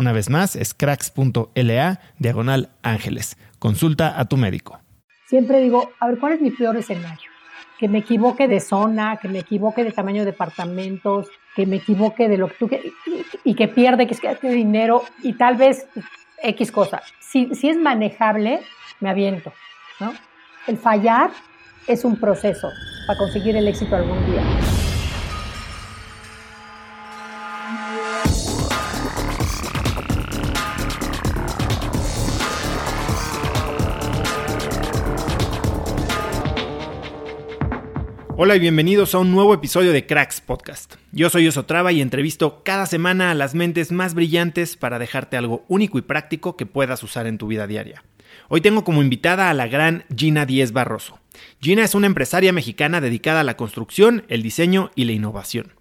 Una vez más, es cracks.la diagonal ángeles. Consulta a tu médico. Siempre digo, a ver, ¿cuál es mi peor escenario? Que me equivoque de zona, que me equivoque de tamaño de departamentos, que me equivoque de lo que tú y, y que pierde, que que dinero y tal vez X cosa. Si, si es manejable, me aviento, ¿no? El fallar es un proceso para conseguir el éxito algún día. Hola y bienvenidos a un nuevo episodio de Cracks Podcast. Yo soy Osotrava y entrevisto cada semana a las mentes más brillantes para dejarte algo único y práctico que puedas usar en tu vida diaria. Hoy tengo como invitada a la gran Gina Díez Barroso. Gina es una empresaria mexicana dedicada a la construcción, el diseño y la innovación.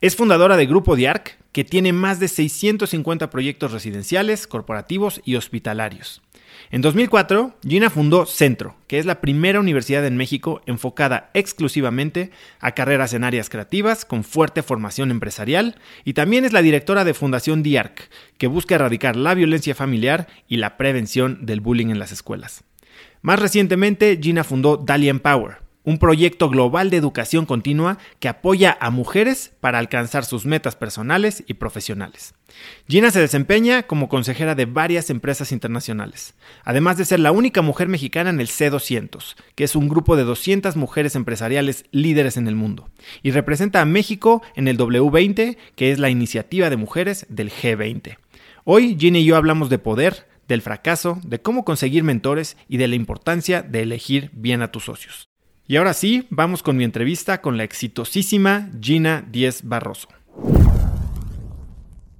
Es fundadora de Grupo Diarc, que tiene más de 650 proyectos residenciales, corporativos y hospitalarios. En 2004, Gina fundó Centro, que es la primera universidad en México enfocada exclusivamente a carreras en áreas creativas con fuerte formación empresarial y también es la directora de Fundación DIARC, que busca erradicar la violencia familiar y la prevención del bullying en las escuelas. Más recientemente, Gina fundó Dalian Power, un proyecto global de educación continua que apoya a mujeres para alcanzar sus metas personales y profesionales. Gina se desempeña como consejera de varias empresas internacionales, además de ser la única mujer mexicana en el C200, que es un grupo de 200 mujeres empresariales líderes en el mundo, y representa a México en el W20, que es la iniciativa de mujeres del G20. Hoy Gina y yo hablamos de poder, del fracaso, de cómo conseguir mentores y de la importancia de elegir bien a tus socios. Y ahora sí, vamos con mi entrevista con la exitosísima Gina Díez Barroso.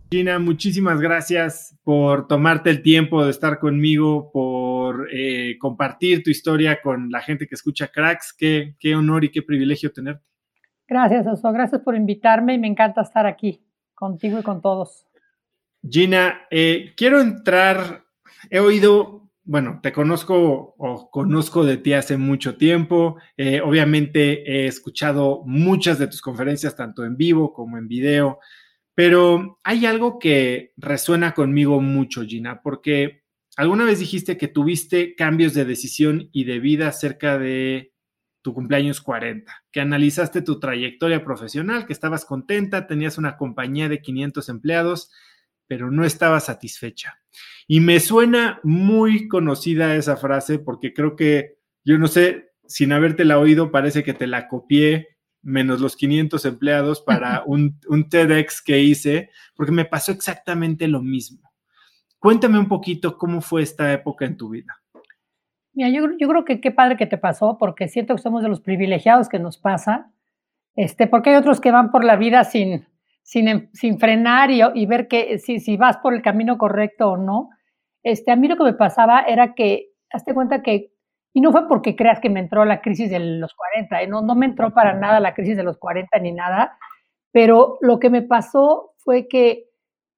Gina, muchísimas gracias por tomarte el tiempo de estar conmigo, por eh, compartir tu historia con la gente que escucha Cracks. Qué, qué honor y qué privilegio tenerte. Gracias, Oso. Gracias por invitarme y me encanta estar aquí contigo y con todos. Gina, eh, quiero entrar, he oído bueno, te conozco o conozco de ti hace mucho tiempo. Eh, obviamente he escuchado muchas de tus conferencias, tanto en vivo como en video, pero hay algo que resuena conmigo mucho, Gina, porque alguna vez dijiste que tuviste cambios de decisión y de vida cerca de tu cumpleaños 40, que analizaste tu trayectoria profesional, que estabas contenta, tenías una compañía de 500 empleados pero no estaba satisfecha. Y me suena muy conocida esa frase porque creo que, yo no sé sin haberte la oído, parece que te la copié, menos los 500 empleados para un, un TEDx que hice, porque me pasó exactamente lo mismo. Cuéntame un poquito cómo fue esta época en tu vida. Mira, yo, yo, creo que qué padre que te pasó, porque siento que somos de los privilegiados que nos pasa, este, porque hay otros que van por la vida sin, sin, sin frenar y, y ver que si, si, vas por el camino correcto o no. Este, a mí lo que me pasaba era que, hazte cuenta que, y no fue porque creas que me entró la crisis de los 40, ¿eh? no, no me entró para nada la crisis de los 40 ni nada, pero lo que me pasó fue que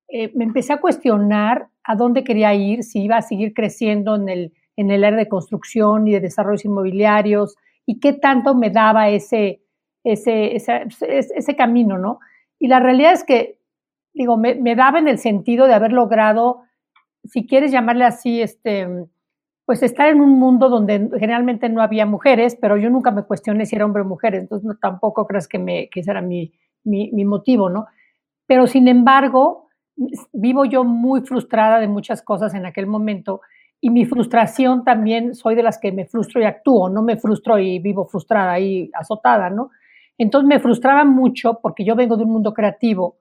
eh, me empecé a cuestionar a dónde quería ir, si iba a seguir creciendo en el, en el área de construcción y de desarrollos inmobiliarios, y qué tanto me daba ese, ese, ese, ese camino, ¿no? Y la realidad es que, digo, me, daba en el sentido de haber logrado, si quieres llamarle así, este, pues estar en un mundo donde generalmente no había mujeres, pero yo nunca me cuestioné si era hombre o mujer, entonces no, tampoco crees que, me, que ese era mi, mi, mi motivo, ¿no? Pero sin embargo, vivo yo muy frustrada de muchas cosas en aquel momento y mi frustración también soy de las que me frustro y actúo, no me frustro y vivo frustrada y azotada, ¿no? Entonces me frustraba mucho porque yo vengo de un mundo creativo,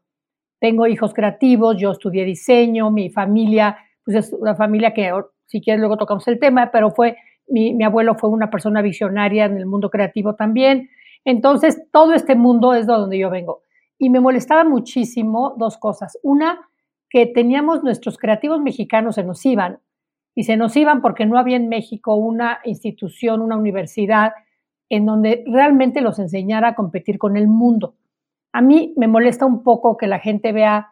tengo hijos creativos, yo estudié diseño, mi familia, pues es una familia que, si quieres, luego tocamos el tema, pero fue, mi, mi abuelo fue una persona visionaria en el mundo creativo también. Entonces, todo este mundo es de donde yo vengo. Y me molestaba muchísimo dos cosas. Una, que teníamos nuestros creativos mexicanos se nos iban, y se nos iban porque no había en México una institución, una universidad en donde realmente los enseñara a competir con el mundo. A mí me molesta un poco que la gente vea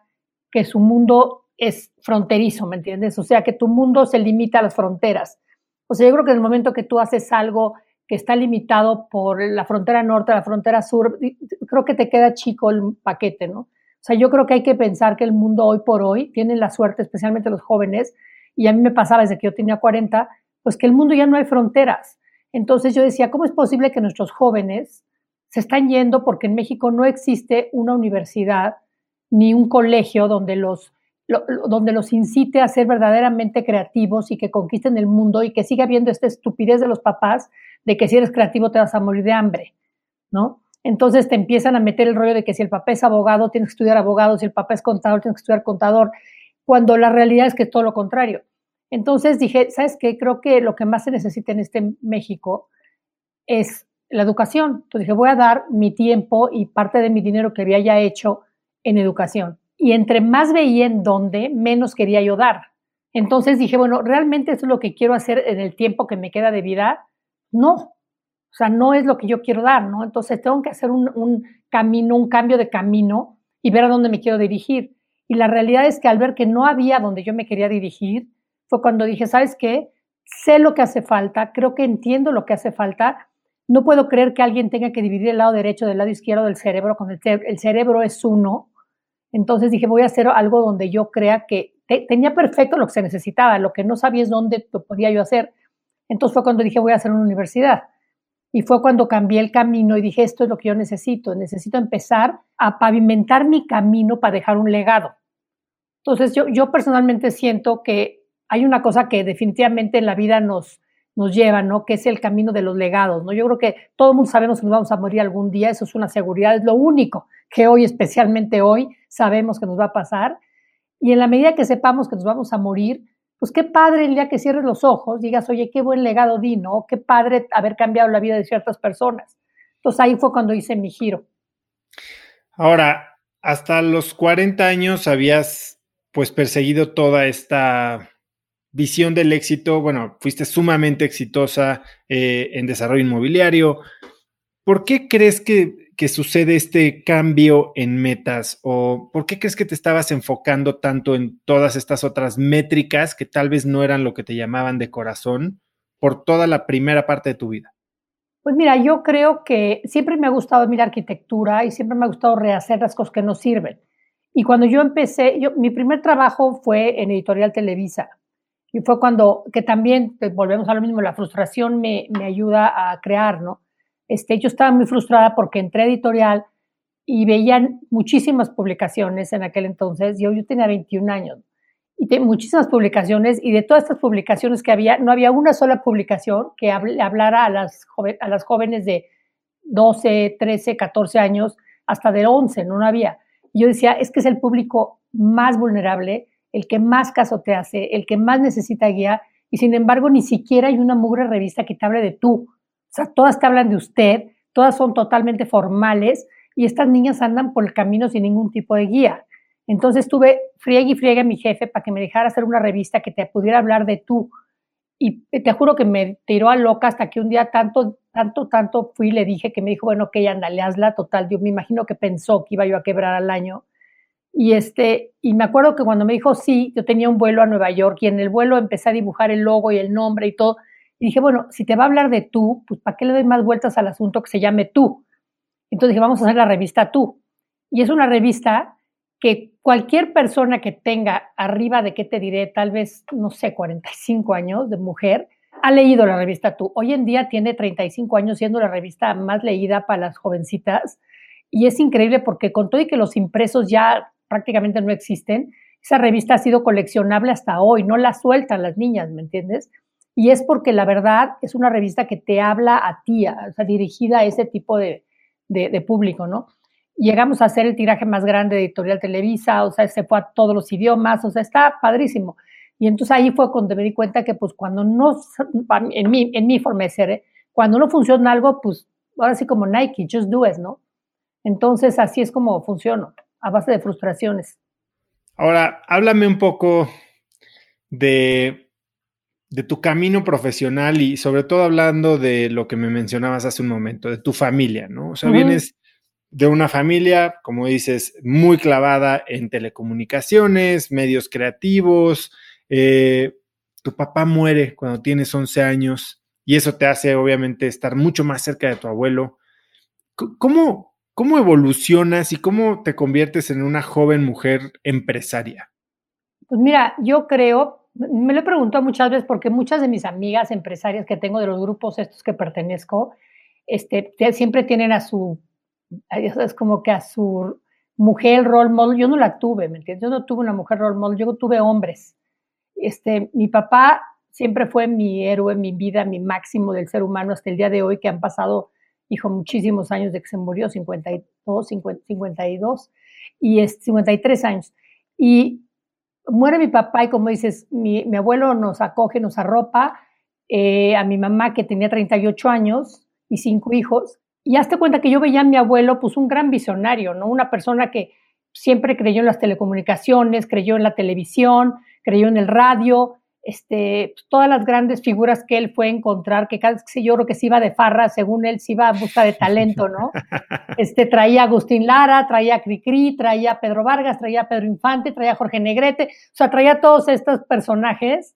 que su mundo es fronterizo, ¿me entiendes? O sea, que tu mundo se limita a las fronteras. O sea, yo creo que en el momento que tú haces algo que está limitado por la frontera norte, la frontera sur, creo que te queda chico el paquete, ¿no? O sea, yo creo que hay que pensar que el mundo hoy por hoy tiene la suerte, especialmente los jóvenes, y a mí me pasaba desde que yo tenía 40, pues que el mundo ya no hay fronteras. Entonces yo decía, ¿cómo es posible que nuestros jóvenes se están yendo porque en México no existe una universidad ni un colegio donde los, donde los incite a ser verdaderamente creativos y que conquisten el mundo y que siga habiendo esta estupidez de los papás de que si eres creativo te vas a morir de hambre, ¿no? Entonces te empiezan a meter el rollo de que si el papá es abogado, tienes que estudiar abogado, si el papá es contador, tienes que estudiar contador, cuando la realidad es que es todo lo contrario. Entonces dije, ¿sabes qué? Creo que lo que más se necesita en este México es la educación. Entonces dije, voy a dar mi tiempo y parte de mi dinero que había ya hecho en educación. Y entre más veía en dónde, menos quería yo dar. Entonces dije, bueno, ¿realmente eso es lo que quiero hacer en el tiempo que me queda de vida? No. O sea, no es lo que yo quiero dar, ¿no? Entonces tengo que hacer un, un camino, un cambio de camino y ver a dónde me quiero dirigir. Y la realidad es que al ver que no había donde yo me quería dirigir, fue cuando dije, ¿sabes qué? Sé lo que hace falta, creo que entiendo lo que hace falta. No puedo creer que alguien tenga que dividir el lado derecho del lado izquierdo del cerebro, cuando el, el cerebro es uno. Entonces dije, voy a hacer algo donde yo crea que tenía perfecto lo que se necesitaba, lo que no sabía es dónde lo podía yo hacer. Entonces fue cuando dije, voy a hacer una universidad. Y fue cuando cambié el camino y dije, esto es lo que yo necesito, necesito empezar a pavimentar mi camino para dejar un legado. Entonces yo, yo personalmente siento que hay una cosa que definitivamente en la vida nos, nos lleva, ¿no? Que es el camino de los legados, ¿no? Yo creo que todo el mundo sabemos que nos vamos a morir algún día, eso es una seguridad, es lo único que hoy, especialmente hoy, sabemos que nos va a pasar. Y en la medida que sepamos que nos vamos a morir, pues qué padre el día que cierres los ojos, digas, oye, qué buen legado di, ¿no? Qué padre haber cambiado la vida de ciertas personas. Entonces ahí fue cuando hice mi giro. Ahora, hasta los 40 años habías pues perseguido toda esta visión del éxito, bueno, fuiste sumamente exitosa eh, en desarrollo inmobiliario. ¿Por qué crees que, sucede este cambio en metas? ¿O por qué crees que te estabas enfocando tanto en todas estas otras métricas que tal vez no eran lo que te llamaban de corazón por toda la primera parte de tu vida? Pues mira, yo creo que siempre me ha gustado mi arquitectura y siempre me ha gustado rehacer las cosas que no sirven. Y cuando yo empecé, yo, mi primer trabajo fue en Editorial Televisa y fue cuando, que también, pues, volvemos a lo mismo, la frustración me, me ayuda a crear, ¿no? Este, yo estaba muy frustrada porque entré a editorial y veían muchísimas publicaciones en aquel entonces, yo, yo tenía 21 años, y de muchísimas publicaciones y de todas estas publicaciones que había, no había una sola publicación que hablara a las, a las jóvenes de 12, 13, 14 años, hasta de 11, no, no había. Y yo decía, es que es el público más vulnerable, el que más caso te hace, el que más necesita guía, y sin embargo ni siquiera hay una mugre revista que te hable de tú. O sea, todas te hablan de usted, todas son totalmente formales, y estas niñas andan por el camino sin ningún tipo de guía. Entonces tuve friegue y friegue a mi jefe para que me dejara hacer una revista que te pudiera hablar de tú. Y te juro que me tiró a loca hasta que un día tanto, tanto, tanto fui y le dije que me dijo, bueno, ok, ándale, hazla total. Yo me imagino que pensó que iba yo a quebrar al año. Y, este, y me acuerdo que cuando me dijo sí, yo tenía un vuelo a Nueva York y en el vuelo empecé a dibujar el logo y el nombre y todo. Y dije, bueno, si te va a hablar de tú, pues ¿para qué le doy más vueltas al asunto que se llame tú? Entonces dije, vamos a hacer la revista tú. Y es una revista que cualquier persona que tenga arriba de, ¿qué te diré? Tal vez, no sé, 45 años de mujer, ha leído la revista Tú. Hoy en día tiene 35 años siendo la revista más leída para las jovencitas. Y es increíble porque con todo y que los impresos ya prácticamente no existen, esa revista ha sido coleccionable hasta hoy, no la sueltan las niñas, ¿me entiendes? Y es porque la verdad es una revista que te habla a ti, o sea, dirigida a ese tipo de, de público, ¿no? llegamos a hacer el tiraje más grande de Editorial Televisa, o sea, se fue a todos los idiomas, o sea, está padrísimo. Y entonces ahí fue cuando me di cuenta que pues cuando no, en mi, en mi forma de ser, ¿eh? cuando no funciona algo, pues ahora sí como Nike, just do it, ¿no? Entonces así es como funciona, a base de frustraciones. Ahora, háblame un poco de, de tu camino profesional y sobre todo hablando de lo que me mencionabas hace un momento, de tu familia, ¿no? O sea, vienes de una familia, como dices, muy clavada en telecomunicaciones, medios creativos. Eh, tu papá muere cuando tienes 11 años y eso te hace obviamente estar mucho más cerca de tu abuelo. ¿Cómo, cómo evolucionas y cómo te conviertes en una joven mujer empresaria? Pues mira, yo creo, me lo he preguntado muchas veces porque muchas de mis amigas empresarias que tengo de los grupos estos que pertenezco, este, siempre tienen a su es como que a su mujer role model, yo no la tuve, ¿me entiendes? Yo no tuve una mujer role model, yo tuve hombres. Este, mi papá siempre fue mi héroe, mi vida, mi máximo del ser humano hasta el día de hoy, que han pasado, hijo, muchísimos años de que se murió, 52, 52, y es 53 años. Y muere mi papá y como dices, mi, abuelo nos acoge, nos arropa, eh, a mi mamá que tenía 38 años y cinco hijos, y hazte cuenta que yo veía a mi abuelo, pues un gran visionario, ¿no? Una persona que siempre creyó en las telecomunicaciones, creyó en la televisión, creyó en el radio, este, todas las grandes figuras que él fue a encontrar, que casi yo creo que se iba de farra, según él, se iba a busca de talento, ¿no? Este, traía a Agustín Lara, traía a Cricri, traía a Pedro Vargas, traía a Pedro Infante, traía a Jorge Negrete, o sea, traía a todos estos personajes,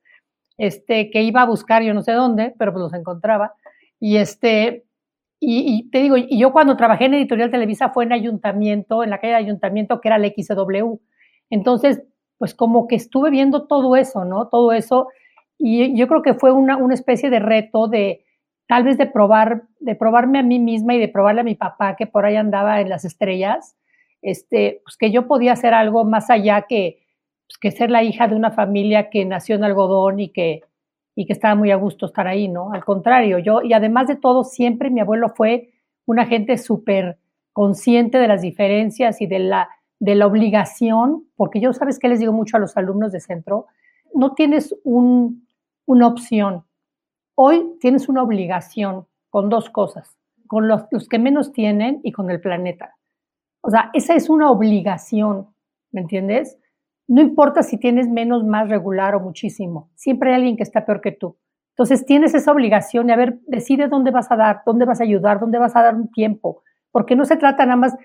este, que iba a buscar yo no sé dónde, pero pues los encontraba. Y este, y, te digo, y yo cuando trabajé en Editorial Televisa fue en Ayuntamiento, en la calle de Ayuntamiento, que era la XW. Entonces, pues como que estuve viendo todo eso, ¿no? Todo eso. Y yo creo que fue una, una especie de reto de tal vez de probar, de probarme a mí misma y de probarle a mi papá que por ahí andaba en las estrellas, este, pues que yo podía hacer algo más allá que, pues que ser la hija de una familia que nació en algodón y que, y que estaba muy a gusto estar ahí, ¿no? Al contrario, yo, y además de todo, siempre mi abuelo fue una gente súper consciente de las diferencias y de la, de la obligación, porque yo sabes que les digo mucho a los alumnos de centro, no tienes un, una opción. Hoy tienes una obligación con dos cosas, con los, los que menos tienen y con el planeta. O sea, esa es una obligación, ¿me entiendes? No importa si tienes menos, más regular o muchísimo, siempre hay alguien que está peor que tú. Entonces tienes esa obligación de, a ver, decide dónde vas a dar, dónde vas a ayudar, dónde vas a dar un tiempo, porque no se trata nada más,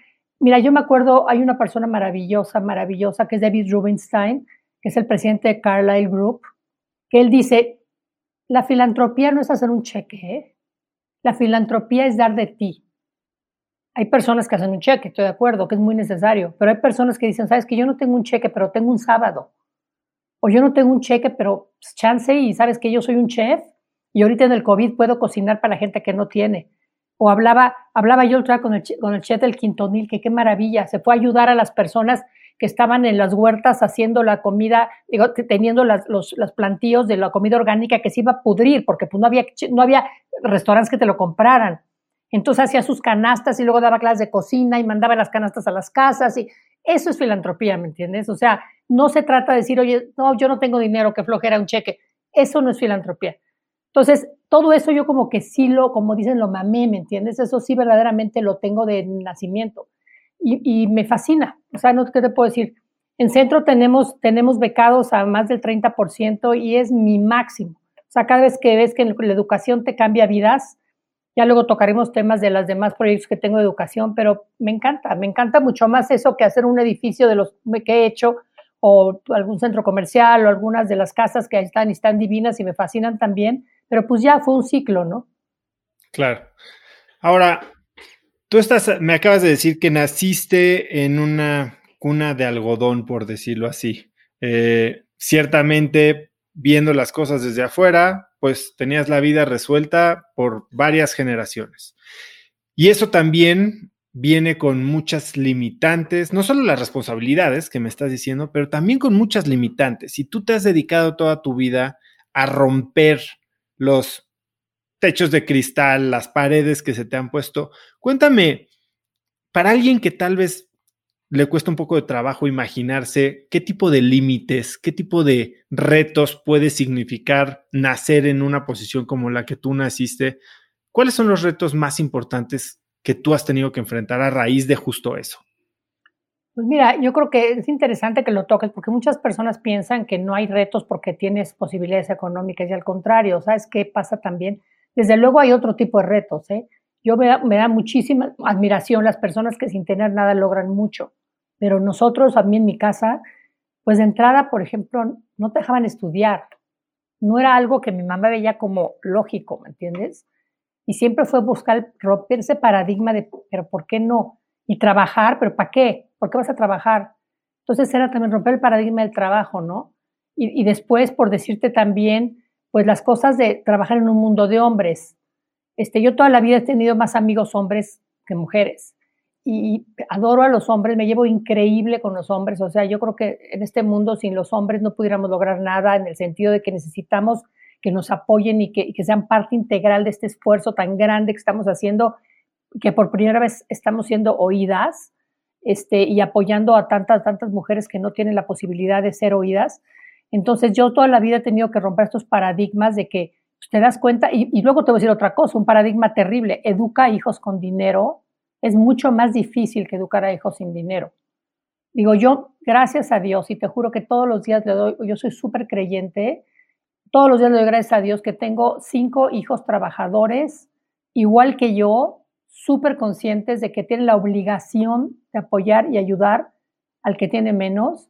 mira, yo me acuerdo, hay una persona maravillosa, maravillosa, que es David Rubinstein, que es el presidente de Carlyle Group, que él dice, la filantropía no es hacer un cheque, ¿eh? la filantropía es dar de ti. Hay personas que hacen un cheque, estoy de acuerdo, que es muy necesario, pero hay personas que dicen, sabes que yo no tengo un cheque, pero tengo un sábado. O yo no tengo un cheque, pero pues, chance y sabes que yo soy un chef y ahorita en el COVID puedo cocinar para la gente que no tiene. O hablaba, hablaba yo con el, con el chef del Quintonil, que qué maravilla, se fue a ayudar a las personas que estaban en las huertas haciendo la comida, teniendo las, los, plantíos de la comida orgánica que se iba a pudrir, porque pues no había, no había restaurantes que te lo compraran. Entonces hacía sus canastas y luego daba clases de cocina y mandaba las canastas a las casas y eso es filantropía, ¿me entiendes? O sea, no se trata de decir, oye, no, yo no tengo dinero, que flojera un cheque. Eso no es filantropía. Entonces, todo eso yo como que sí lo, como dicen, lo mamé, ¿me entiendes? Eso sí verdaderamente lo tengo de nacimiento y, me fascina. O sea, no qué te puedo decir. En centro tenemos, tenemos becados a más del 30% y es mi máximo. O sea, cada vez que ves que la educación te cambia vidas, ya luego tocaremos temas de los demás proyectos que tengo de educación, pero me encanta, me encanta mucho más eso que hacer un edificio de los que he hecho o algún centro comercial o algunas de las casas que están y están divinas y me fascinan también, pero pues ya fue un ciclo, ¿no? Claro. Ahora, tú estás, me acabas de decir que naciste en una cuna de algodón, por decirlo así. Eh, ciertamente, viendo las cosas desde afuera, pues tenías la vida resuelta por varias generaciones. Y eso también viene con muchas limitantes, no solo las responsabilidades que me estás diciendo, pero también con muchas limitantes. Si tú te has dedicado toda tu vida a romper los techos de cristal, las paredes que se te han puesto, cuéntame, para alguien que tal vez le cuesta un poco de trabajo imaginarse qué tipo de límites, qué tipo de retos puede significar nacer en una posición como la que tú naciste, ¿cuáles son los retos más importantes que tú has tenido que enfrentar a raíz de justo eso? Pues mira, yo creo que es interesante que lo toques porque muchas personas piensan que no hay retos porque tienes posibilidades económicas y al contrario, ¿sabes qué pasa también? Desde luego hay otro tipo de retos, ¿eh? Yo me da, me da muchísima admiración las personas que sin tener nada logran mucho, pero nosotros, a mí en mi casa, pues de entrada, por ejemplo, no te dejaban estudiar. No era algo que mi mamá veía como lógico, ¿me entiendes? Y siempre fue buscar romper ese paradigma de, pero ¿por qué no? Y trabajar, pero ¿para qué? ¿Por qué vas a trabajar? Entonces era también romper el paradigma del trabajo, ¿no? Y, y después, por decirte también, pues las cosas de trabajar en un mundo de hombres. Este, yo toda la vida he tenido más amigos hombres que mujeres y adoro a los hombres, me llevo increíble con los hombres, o sea, yo creo que en este mundo sin los hombres no pudiéramos lograr nada en el sentido de que necesitamos que nos apoyen y que, sean parte integral de este esfuerzo tan grande que estamos haciendo, que por primera vez estamos siendo oídas este, y apoyando a tantas, tantas mujeres que no tienen la posibilidad de ser oídas. Entonces yo toda la vida he tenido que romper estos paradigmas de que pues, te das cuenta, y, y luego te voy a decir otra cosa, un paradigma terrible, educa a hijos con dinero, es mucho más difícil que educar a hijos sin dinero. Digo, yo, gracias a Dios, y te juro que todos los días le doy, yo soy súper creyente, todos los días le doy gracias a Dios que tengo cinco hijos trabajadores, igual que yo, súper conscientes de que tienen la obligación de apoyar y ayudar al que tiene menos.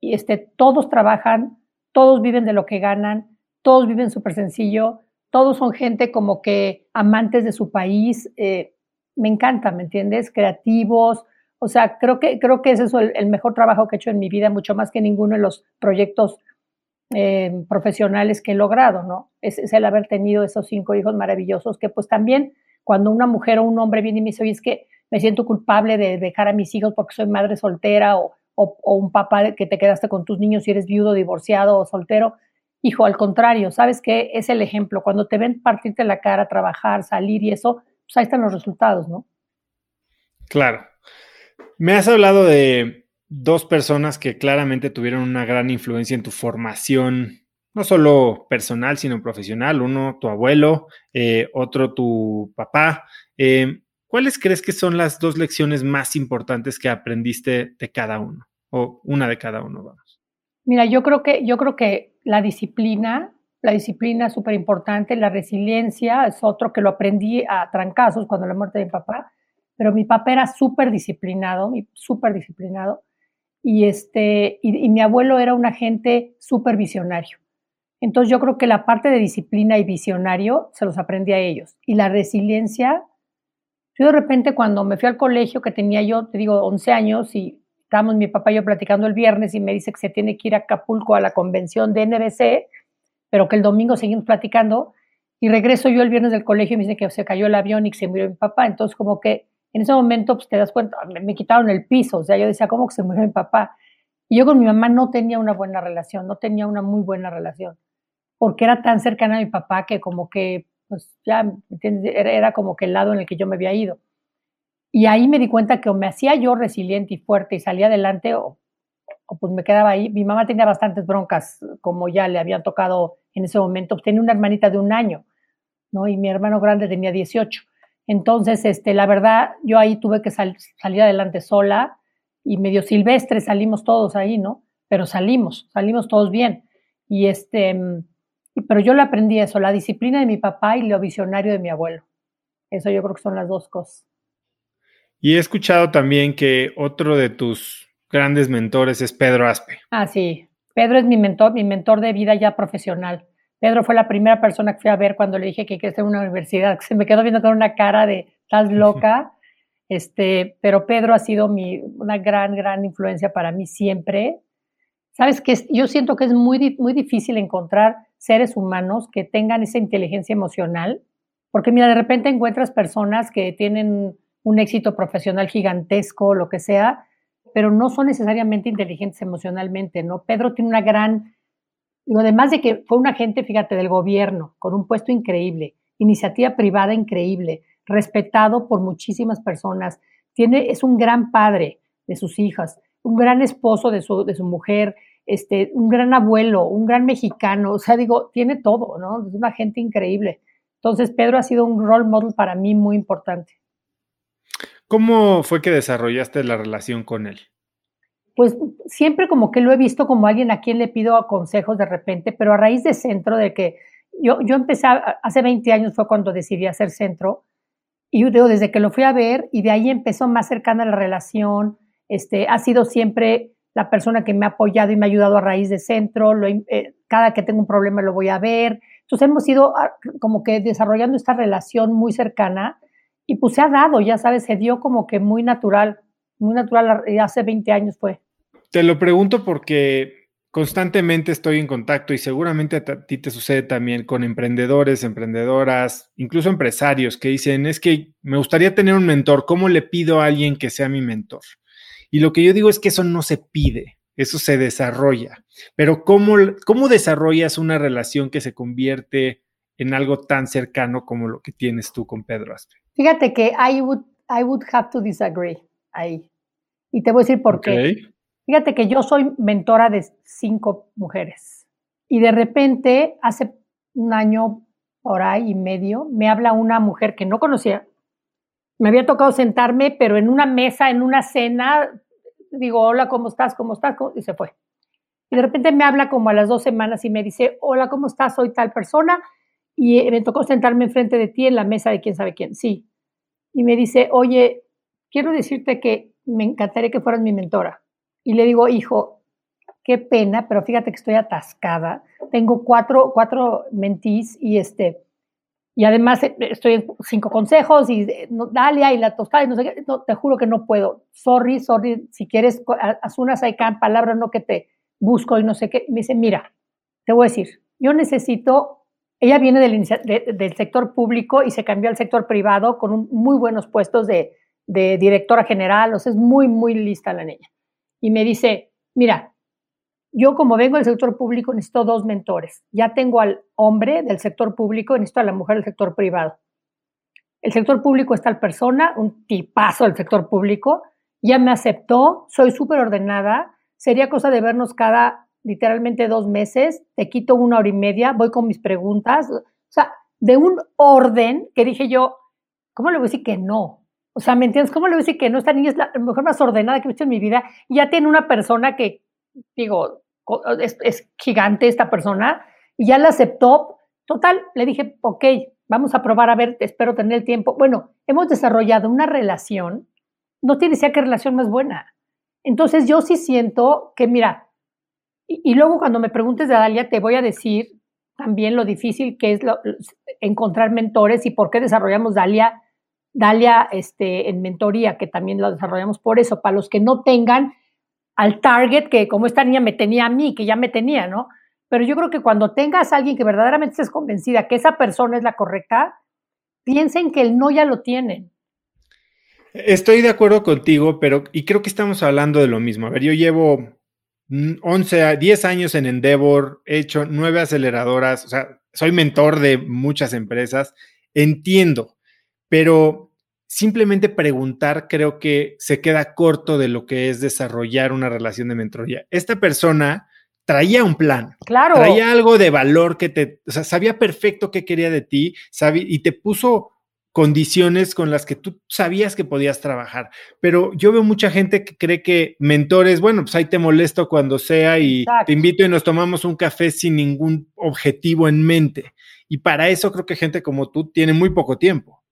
Y este, todos trabajan, todos viven de lo que ganan, todos viven súper sencillo, todos son gente como que amantes de su país. Eh, me encanta, ¿me entiendes? Creativos. O sea, creo que, creo que es el, el mejor trabajo que he hecho en mi vida, mucho más que ninguno de los proyectos eh, profesionales que he logrado, ¿no? Es, el haber tenido esos cinco hijos maravillosos que pues también cuando una mujer o un hombre viene y me dice, oye, es que me siento culpable de dejar a mis hijos porque soy madre soltera o, un papá que te quedaste con tus niños y eres viudo, divorciado o soltero. Hijo, al contrario, ¿sabes qué? Es el ejemplo. Cuando te ven partirte la cara, trabajar, salir y eso, pues ahí están los resultados, ¿no? Claro. Me has hablado de dos personas que claramente tuvieron una gran influencia en tu formación, no solo personal, sino profesional. Uno, tu abuelo, eh, otro, tu papá. Eh, ¿Cuáles crees que son las dos lecciones más importantes que aprendiste de cada uno? O una de cada uno, vamos. Mira, yo creo que, yo creo que la disciplina, la disciplina es súper importante, la resiliencia es otro que lo aprendí a trancazos cuando la muerte de mi papá, pero mi papá era súper disciplinado, súper disciplinado y, este, y, mi abuelo era un agente súper visionario. Entonces yo creo que la parte de disciplina y visionario se los aprendí a ellos. Y la resiliencia, yo de repente cuando me fui al colegio que tenía yo, te digo, 11 años y estábamos mi papá y yo platicando el viernes y me dice que se tiene que ir a Acapulco a la convención de NBC, pero que el domingo seguimos platicando y regreso yo el viernes del colegio y me dice que se cayó el avión y que se murió mi papá. Entonces como que en ese momento pues, te das cuenta, me, quitaron el piso, o sea, yo decía, ¿cómo que se murió mi papá? Y yo con mi mamá no tenía una buena relación, no tenía una muy buena relación, porque era tan cercana a mi papá que como que, pues ya, Era, era como que el lado en el que yo me había ido. Y ahí me di cuenta que o me hacía yo resiliente y fuerte y salía adelante o, o pues me quedaba ahí. Mi mamá tenía bastantes broncas, como ya le habían tocado en ese momento. Tenía una hermanita de un año, ¿no? Y mi hermano grande tenía 18. Entonces, este, la verdad, yo ahí tuve que salir adelante sola y medio silvestre salimos todos ahí, ¿no? Pero salimos, salimos todos bien. Y este, pero yo le aprendí eso, la disciplina de mi papá y lo visionario de mi abuelo. Eso yo creo que son las dos cosas. Y he escuchado también que otro de tus grandes mentores es Pedro Aspe. Ah, sí. Pedro es mi mentor, mi mentor de vida ya profesional. Pedro fue la primera persona que fui a ver cuando le dije que quería hacer una universidad. Se me quedó viendo con una cara de, estás loca. Este, pero Pedro ha sido mi, una gran, gran influencia para mí siempre. Sabes que yo siento que es muy, muy difícil encontrar seres humanos que tengan esa inteligencia emocional, porque mira, de repente encuentras personas que tienen un éxito profesional gigantesco, lo que sea, pero no son necesariamente inteligentes emocionalmente, ¿no? Pedro tiene una gran, digo, además de que fue un agente, fíjate, del gobierno, con un puesto increíble, iniciativa privada increíble, respetado por muchísimas personas, tiene, es un gran padre de sus hijas, un gran esposo de su, de su mujer, este, un gran abuelo, un gran mexicano, o sea, digo, tiene todo, ¿no? Es una gente increíble. Entonces, Pedro ha sido un role model para mí muy importante. ¿Cómo fue que desarrollaste la relación con él? Pues siempre como que lo he visto como alguien a quien le pido consejos de repente, pero a raíz de centro, de que yo, yo empecé, hace 20 años fue cuando decidí hacer centro, y yo digo, desde que lo fui a ver, y de ahí empezó más cercana la relación, este, ha sido siempre la persona que me ha apoyado y me ha ayudado a raíz de centro, eh, cada que tengo un problema lo voy a ver. Entonces hemos ido como que desarrollando esta relación muy cercana y pues se ha dado, ya sabes, se dio como que muy natural, muy natural, hace 20 años fue. Te lo pregunto porque constantemente estoy en contacto y seguramente a ti te sucede también con emprendedores, emprendedoras, incluso empresarios que dicen, es que me gustaría tener un mentor, ¿cómo le pido a alguien que sea mi mentor? Y lo que yo digo es que eso no se pide, eso se desarrolla. Pero ¿cómo, cómo desarrollas una relación que se convierte en algo tan cercano como lo que tienes tú con Pedro Aspe? Fíjate que I would, I would have to disagree ahí. Y te voy a decir por qué. Fíjate que yo soy mentora de cinco mujeres. Y de repente, hace un año por ahí y medio, me habla una mujer que no conocía. Me había tocado sentarme, pero en una mesa, en una cena, digo, hola, ¿cómo estás? ¿Cómo estás? Y se fue. Y de repente me habla como a las dos semanas y me dice, hola, ¿cómo estás? Soy tal persona y me tocó sentarme enfrente de ti en la mesa de quién sabe quién. Sí. Y me dice, oye, quiero decirte que me encantaría que fueras mi mentora. Y le digo, hijo, qué pena, pero fíjate que estoy atascada. Tengo cuatro, cuatro y este, y además eh, estoy en cinco consejos y no, Dalia y la tostada y no sé qué, te juro que no puedo. Sorry, sorry, si quieres, haz unas hay palabras, no que te busco y no sé qué. Me dice, mira, te voy a decir, yo necesito ella viene del, sector público y se cambió al sector privado con muy buenos puestos de, directora general, o sea, es muy, muy lista la niña. Y me dice, mira, yo como vengo del sector público necesito dos mentores. Ya tengo al hombre del sector público necesito a la mujer del sector privado. El sector público es tal persona, un tipazo del sector público, ya me aceptó, soy súper ordenada, sería cosa de vernos cada literalmente dos meses, te quito una hora y media, voy con mis preguntas, o sea, de un orden que dije yo, ¿cómo le voy a decir que no? O sea, ¿me entiendes? ¿Cómo le voy a decir que no? Esta niña es la mujer más ordenada que he visto en mi vida. Ya tiene una persona que, digo, es, gigante esta persona, y ya la aceptó. Total, le dije, ok, vamos a probar a ver, espero tener el tiempo. Bueno, hemos desarrollado una relación, no tiene que relación más buena. Entonces yo sí siento que, mira, y, luego cuando me preguntes de Dalia, te voy a decir también lo difícil que es encontrar mentores y por qué desarrollamos Dalia, Dalia este, en mentoría, que también lo desarrollamos por eso, para los que no tengan al target que como esta niña me tenía a mí, que ya me tenía, ¿no? Pero yo creo que cuando tengas a alguien que verdaderamente estés convencida que esa persona es la correcta, piensen que el no ya lo tienen. Estoy de acuerdo contigo, pero y creo que estamos hablando de lo mismo. A ver, yo llevo 11, 10 años en Endeavor, he hecho nueve aceleradoras, o sea, soy mentor de muchas empresas, entiendo, pero simplemente preguntar creo que se queda corto de lo que es desarrollar una relación de mentoría. Esta persona traía un plan. Claro. Traía algo de valor que te, o sea, sabía perfecto qué quería de ti sabía, y te puso condiciones con las que tú sabías que podías trabajar. Pero yo veo mucha gente que cree que mentores, bueno, pues ahí te molesto cuando sea y te invito y nos tomamos un café sin ningún objetivo en mente. Y para eso creo que gente como tú tiene muy poco tiempo.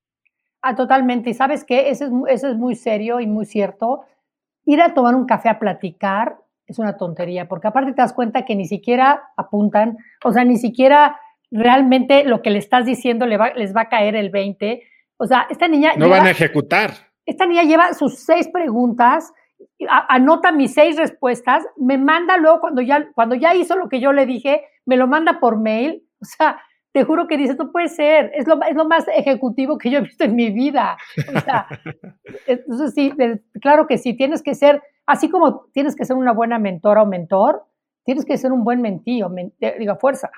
Ah, totalmente. Y sabes qué, eso es, eso es muy serio y muy cierto. Ir a tomar un café a platicar es una tontería, porque aparte te das cuenta que ni siquiera apuntan, o sea, ni siquiera realmente lo que le estás diciendo le va, les va a caer el 20 o sea, esta niña... No van a ejecutar. Esta niña lleva sus seis preguntas, anota mis seis respuestas, me manda luego cuando ya, cuando ya hizo lo que yo le dije, me lo manda por mail. O sea, te juro que dice, no puede ser, es lo, es lo más ejecutivo que yo he visto en mi vida. O sea, entonces sí, claro que sí, tienes que ser, así como tienes que ser una buena mentora o mentor, tienes que ser un buen mentío, diga, fuerza.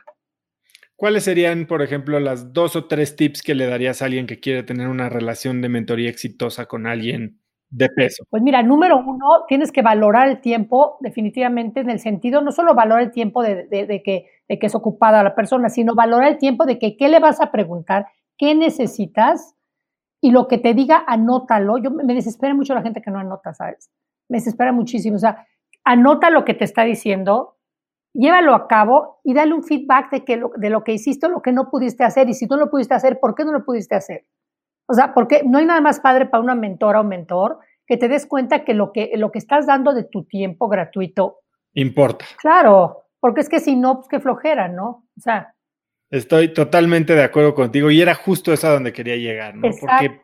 ¿Cuáles serían, por ejemplo, las dos o tres tips que le darías a alguien que quiere tener una relación de mentoría exitosa con alguien de peso? Pues mira, número uno, tienes que valorar el tiempo definitivamente en el sentido, no solo valorar el tiempo de, que, de que es ocupada la persona, sino valorar el tiempo de que qué le vas a preguntar, qué necesitas y lo que te diga, anótalo. Yo me desespera mucho la gente que no anota, ¿sabes? Me desespera muchísimo. O sea, anota lo que te está diciendo, llévalo a cabo y dale un feedback de, que lo, de lo que hiciste o lo que no pudiste hacer. Y si tú no lo pudiste hacer, ¿por qué no lo pudiste hacer? O sea, porque no hay nada más padre para una mentora o mentor que te des cuenta que lo que, lo que estás dando de tu tiempo gratuito importa. Claro, porque es que si no, pues qué flojera, ¿no? O sea. Estoy totalmente de acuerdo contigo y era justo eso a donde quería llegar, ¿no? Porque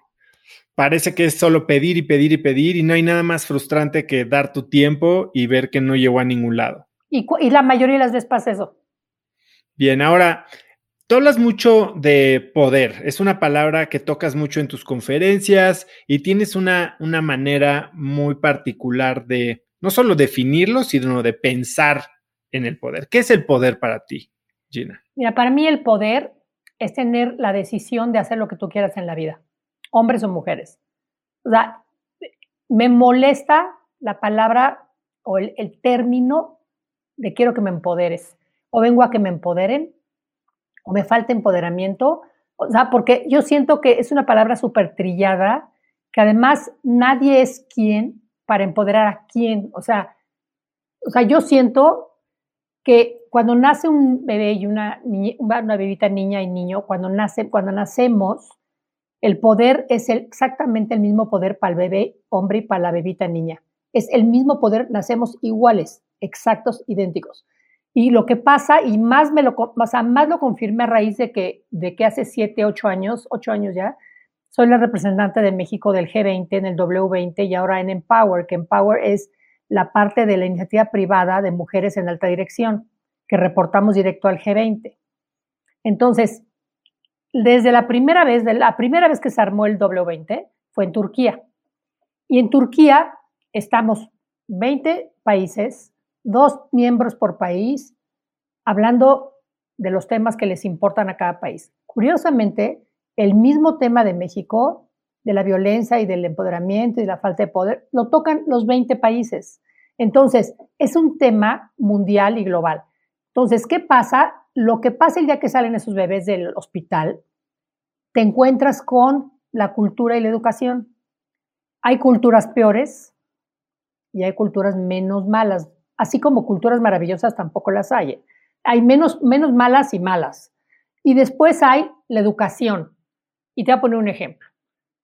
parece que es solo pedir y pedir y pedir y no hay nada más frustrante que dar tu tiempo y ver que no llegó a ningún lado. Y, la mayoría de las veces pasa eso. Bien, ahora, tú hablas mucho de poder. Es una palabra que tocas mucho en tus conferencias y tienes una, una manera muy particular de no solo definirlo, sino de pensar en el poder. ¿Qué es el poder para ti, Gina? Mira, para mí el poder es tener la decisión de hacer lo que tú quieras en la vida, hombres o mujeres. O sea, me molesta la palabra o el, término de quiero que me empoderes, o vengo a que me empoderen, o me falta empoderamiento, o sea, porque yo siento que es una palabra súper trillada, que además nadie es quien para empoderar a quién, o sea, o sea, yo siento que cuando nace un bebé y una, una bebita niña y niño, cuando, nace, cuando nacemos, el poder es exactamente el mismo poder para el bebé hombre y para la bebita niña. Es el mismo poder, nacemos iguales exactos, idénticos. Y lo que pasa, y más me lo, más, más lo confirmé a raíz de que, de que hace siete, ocho años, ocho años ya, soy la representante de México del G20 en el W20 y ahora en Empower, que Empower es la parte de la iniciativa privada de mujeres en alta dirección, que reportamos directo al G20. Entonces, desde la primera vez, de la primera vez que se armó el W20 fue en Turquía. Y en Turquía estamos 20 países dos miembros por país hablando de los temas que les importan a cada país. Curiosamente, el mismo tema de México, de la violencia y del empoderamiento y la falta de poder, lo tocan los 20 países. Entonces, es un tema mundial y global. Entonces, ¿qué pasa? Lo que pasa el día que salen esos bebés del hospital, te encuentras con la cultura y la educación. Hay culturas peores y hay culturas menos malas así como culturas maravillosas tampoco las hay. Hay menos, menos malas y malas. Y después hay la educación. Y te voy a poner un ejemplo.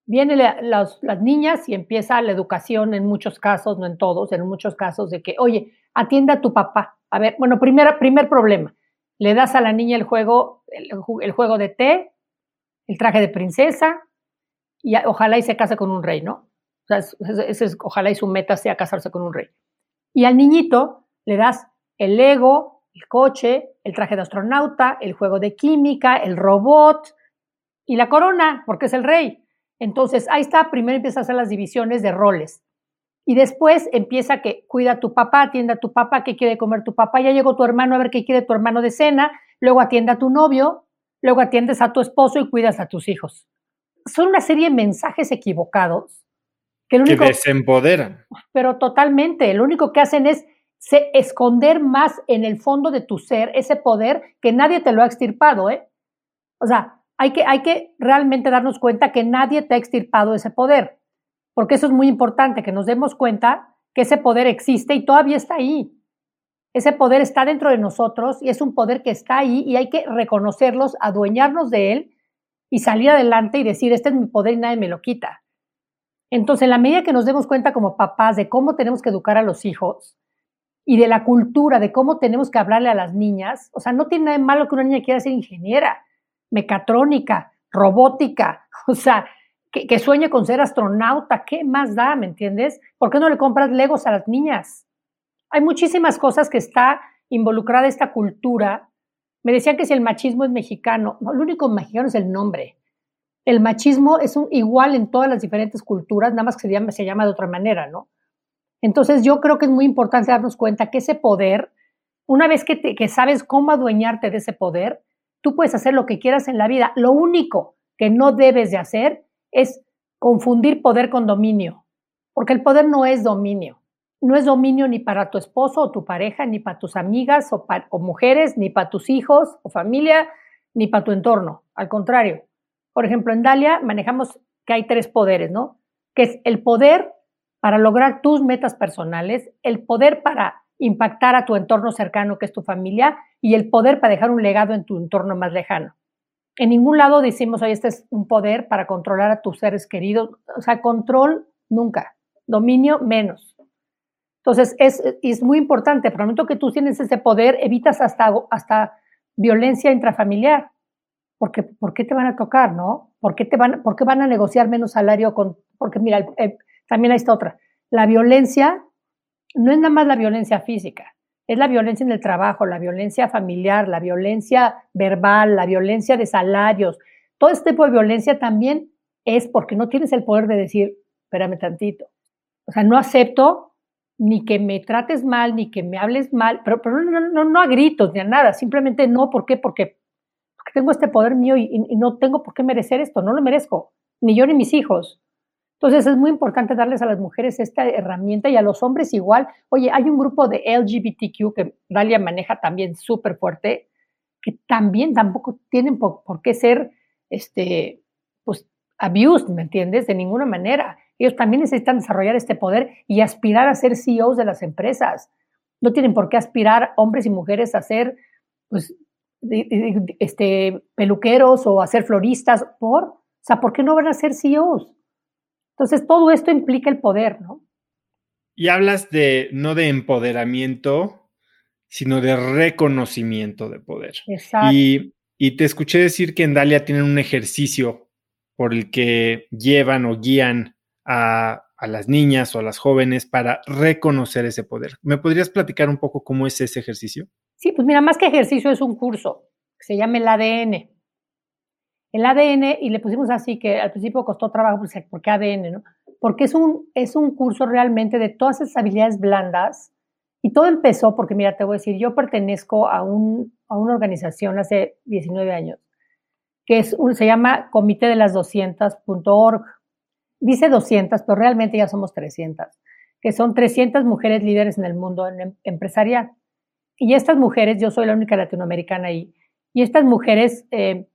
Vienen las, niñas y empieza la educación en muchos casos, no en todos, en muchos casos de que, oye, atienda a tu papá. A ver, bueno, primer, primer problema. Le das a la niña el juego, el, juego de té, el traje de princesa, y ojalá y se case con un rey, ¿no? O sea, es, ojalá y su meta sea casarse con un rey. Y al niñito le das el Lego, el coche, el traje de astronauta, el juego de química, el robot y la corona, porque es el rey. Entonces, ahí está, primero empieza a hacer las divisiones de roles. Y después empieza que cuida a tu papá, atiende a tu papá, qué quiere comer tu papá, ya llegó tu hermano a ver qué quiere tu hermano de cena, luego atiende a tu novio, luego atiendes a tu esposo y cuidas a tus hijos. Son una serie de mensajes equivocados que, desempoderan. Pero totalmente, lo único que hacen es esconder más en el fondo de tu ser ese poder que nadie te lo ha extirpado, ¿eh? O sea, hay que, hay que realmente darnos cuenta que nadie te ha extirpado ese poder porque eso es muy importante, que nos demos cuenta que ese poder existe y todavía está ahí. Ese poder está dentro de nosotros y es un poder que está ahí y hay que reconocerlos, adueñarnos de él y salir adelante y decir, este es mi poder y nadie me lo quita. Entonces, en la medida que nos demos cuenta como papás de cómo tenemos que educar a los hijos y de la cultura, de cómo tenemos que hablarle a las niñas, o sea, no tiene nada de malo que una niña quiera ser ingeniera, mecatrónica, robótica, o sea, que, sueñe con ser astronauta, ¿qué más da? ¿Me entiendes? ¿Por qué no le compras legos a las niñas? Hay muchísimas cosas que está involucrada esta cultura. Me decían que si el machismo es mexicano, no, lo único mexicano es el nombre. El machismo es un, igual en todas las diferentes culturas, nada más que se llama, se llama de otra manera, ¿no? Entonces yo creo que es muy importante darnos cuenta que ese poder, una vez que, que sabes cómo adueñarte de ese poder, tú puedes hacer lo que quieras en la vida. Lo único que no debes de hacer es confundir poder con dominio, porque el poder no es dominio. No es dominio ni para tu esposo o tu pareja, ni para tus amigas o, o mujeres, ni para tus hijos o familia, ni para tu entorno. Al contrario. Por ejemplo, en Dalia manejamos que hay tres poderes, ¿no? Que es el poder para lograr tus metas personales, el poder para impactar a tu entorno cercano, que es tu familia, y el poder para dejar un legado en tu entorno más lejano en ningún lado decimos, oye, este es un poder para controlar a tus seres queridos. O sea, control nunca, dominio menos. Entonces, es, es muy importante, por el momento que tú tienes ese poder, evitas hasta, hasta violencia intrafamiliar. Porque, ¿Por qué te van a tocar, no? ¿Por qué, te van, van a negociar menos salario con...? Porque mira, también hay esta otra. La violencia no es nada más la violencia física es la violencia en el trabajo, la violencia familiar, la violencia verbal, la violencia de salarios. Todo este tipo de violencia también es porque no tienes el poder de decir, espérame tantito. O sea, no acepto ni que me trates mal, ni que me hables mal, pero, pero no, no, no, a gritos ni a nada, simplemente no, ¿por qué? Porque, tengo este poder mío y, no tengo por qué merecer esto, no lo merezco, ni yo ni mis hijos. Entonces es muy importante darles a las mujeres esta herramienta y a los hombres igual. Oye, hay un grupo de LGBTQ que Dalia maneja también súper fuerte, que también tampoco tienen por, qué ser, este, pues, abused, ¿me entiendes? De ninguna manera. Ellos también necesitan desarrollar este poder y aspirar a ser CEOs de las empresas. No tienen por qué aspirar hombres y mujeres a ser, pues, este, peluqueros o a ser floristas. ¿Por? O sea, ¿por qué no van a ser CEOs? Entonces, todo esto implica el poder, ¿no? Y hablas de no de empoderamiento, sino de reconocimiento de poder. Exacto. Y, te escuché decir que en Dalia tienen un ejercicio por el que llevan o guían a, a, las niñas o a las jóvenes para reconocer ese poder. ¿Me podrías platicar un poco cómo es ese ejercicio? Sí, pues mira, más que ejercicio es un curso que se llama el ADN el ADN, y le pusimos así, que al principio costó trabajo, pues, ¿por qué ADN? No? Porque es un, es un curso realmente de todas esas habilidades blandas. Y todo empezó porque, mira, te voy a decir, yo pertenezco a, un, a una organización hace 19 años, que es se llama Comité de las 200.org. Dice 200, pero realmente ya somos 300, que son 300 mujeres líderes en el mundo em, empresarial. Y estas mujeres, yo soy la única latinoamericana ahí, y estas mujeres eh,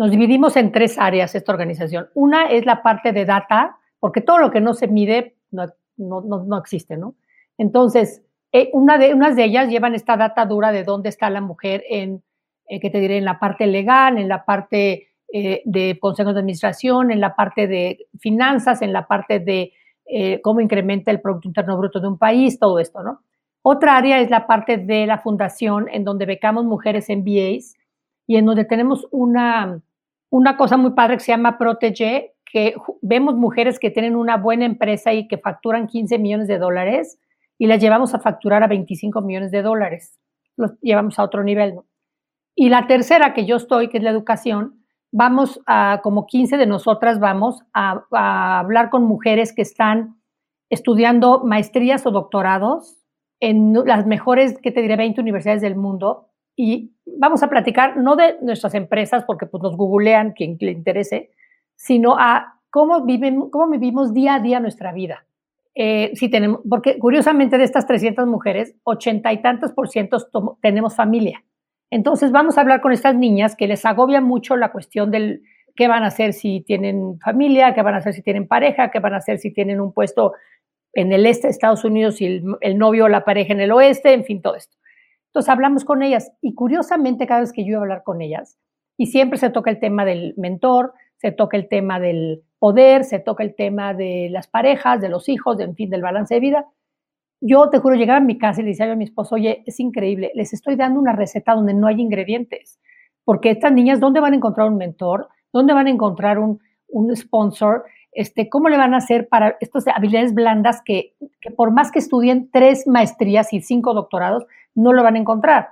nos dividimos en tres áreas esta organización. Una es la parte de data, porque todo lo que no se mide no, no, no, existe, ¿no? Entonces, eh, una de, unas de ellas llevan esta data dura de dónde está la mujer en, eh, que te diré, en la parte legal, en la parte eh, de consejos de administración, en la parte de finanzas, en la parte de cómo incrementa el Producto Interno Bruto de un país, todo esto, ¿no? Otra área es la parte de la fundación, en donde becamos mujeres MBAs y en donde tenemos una, una cosa muy padre que se llama Protege, que vemos mujeres que tienen una buena empresa y que facturan 15 millones de dólares y las llevamos a facturar a 25 millones de dólares. Los llevamos a otro nivel. Y la tercera que yo estoy, que es la educación, vamos a, como 15 de nosotras, vamos a, hablar con mujeres que están estudiando maestrías o doctorados en las mejores, que te diré, 20 universidades del mundo. Y vamos a platicar no de nuestras empresas, porque pues nos googlean quien le interese, sino a cómo, viven, cómo vivimos día a día nuestra vida. Eh, si tenemos, porque curiosamente de estas 300 mujeres, ochenta y tantos por ciento tenemos familia. Entonces vamos a hablar con estas niñas que les agobia mucho la cuestión del qué van a hacer si tienen familia, qué van a hacer si tienen pareja, qué van a hacer si tienen un puesto en el este de Estados Unidos y el novio o la pareja en el oeste, en fin, todo esto. Entonces hablamos con ellas y curiosamente cada vez que yo iba a hablar con ellas, y siempre se toca el tema del mentor, se toca el tema del poder, se toca el tema de las parejas, de los hijos, de, en fin, del balance de vida. Yo te juro, llegaba a mi casa y le decía a mi esposo, oye, es increíble, les estoy dando una receta donde no hay ingredientes, porque estas niñas, ¿dónde van a encontrar un mentor? ¿Dónde van a encontrar un, un sponsor? Este, ¿Cómo le van a hacer para estas habilidades blandas que, que por más que estudien tres maestrías y cinco doctorados, no lo van a encontrar?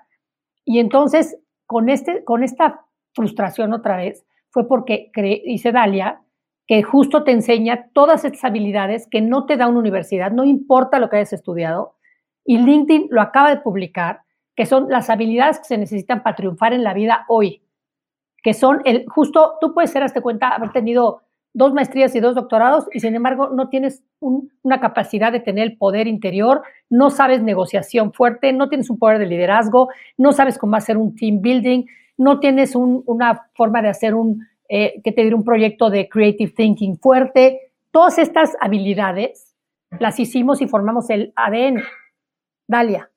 Y entonces, con, este, con esta frustración otra vez, fue porque hice Dalia, que justo te enseña todas estas habilidades que no te da una universidad, no importa lo que hayas estudiado. Y LinkedIn lo acaba de publicar, que son las habilidades que se necesitan para triunfar en la vida hoy, que son el, justo, tú puedes ser, hasta cuenta, haber tenido dos maestrías y dos doctorados y sin embargo no tienes una capacidad de tener el poder interior, no sabes negociación fuerte, no tienes un poder de liderazgo, no sabes cómo hacer un team building, no tienes una forma de hacer un, eh, que te un proyecto de creative thinking fuerte. Todas estas habilidades las hicimos y formamos el ADN, Dalia.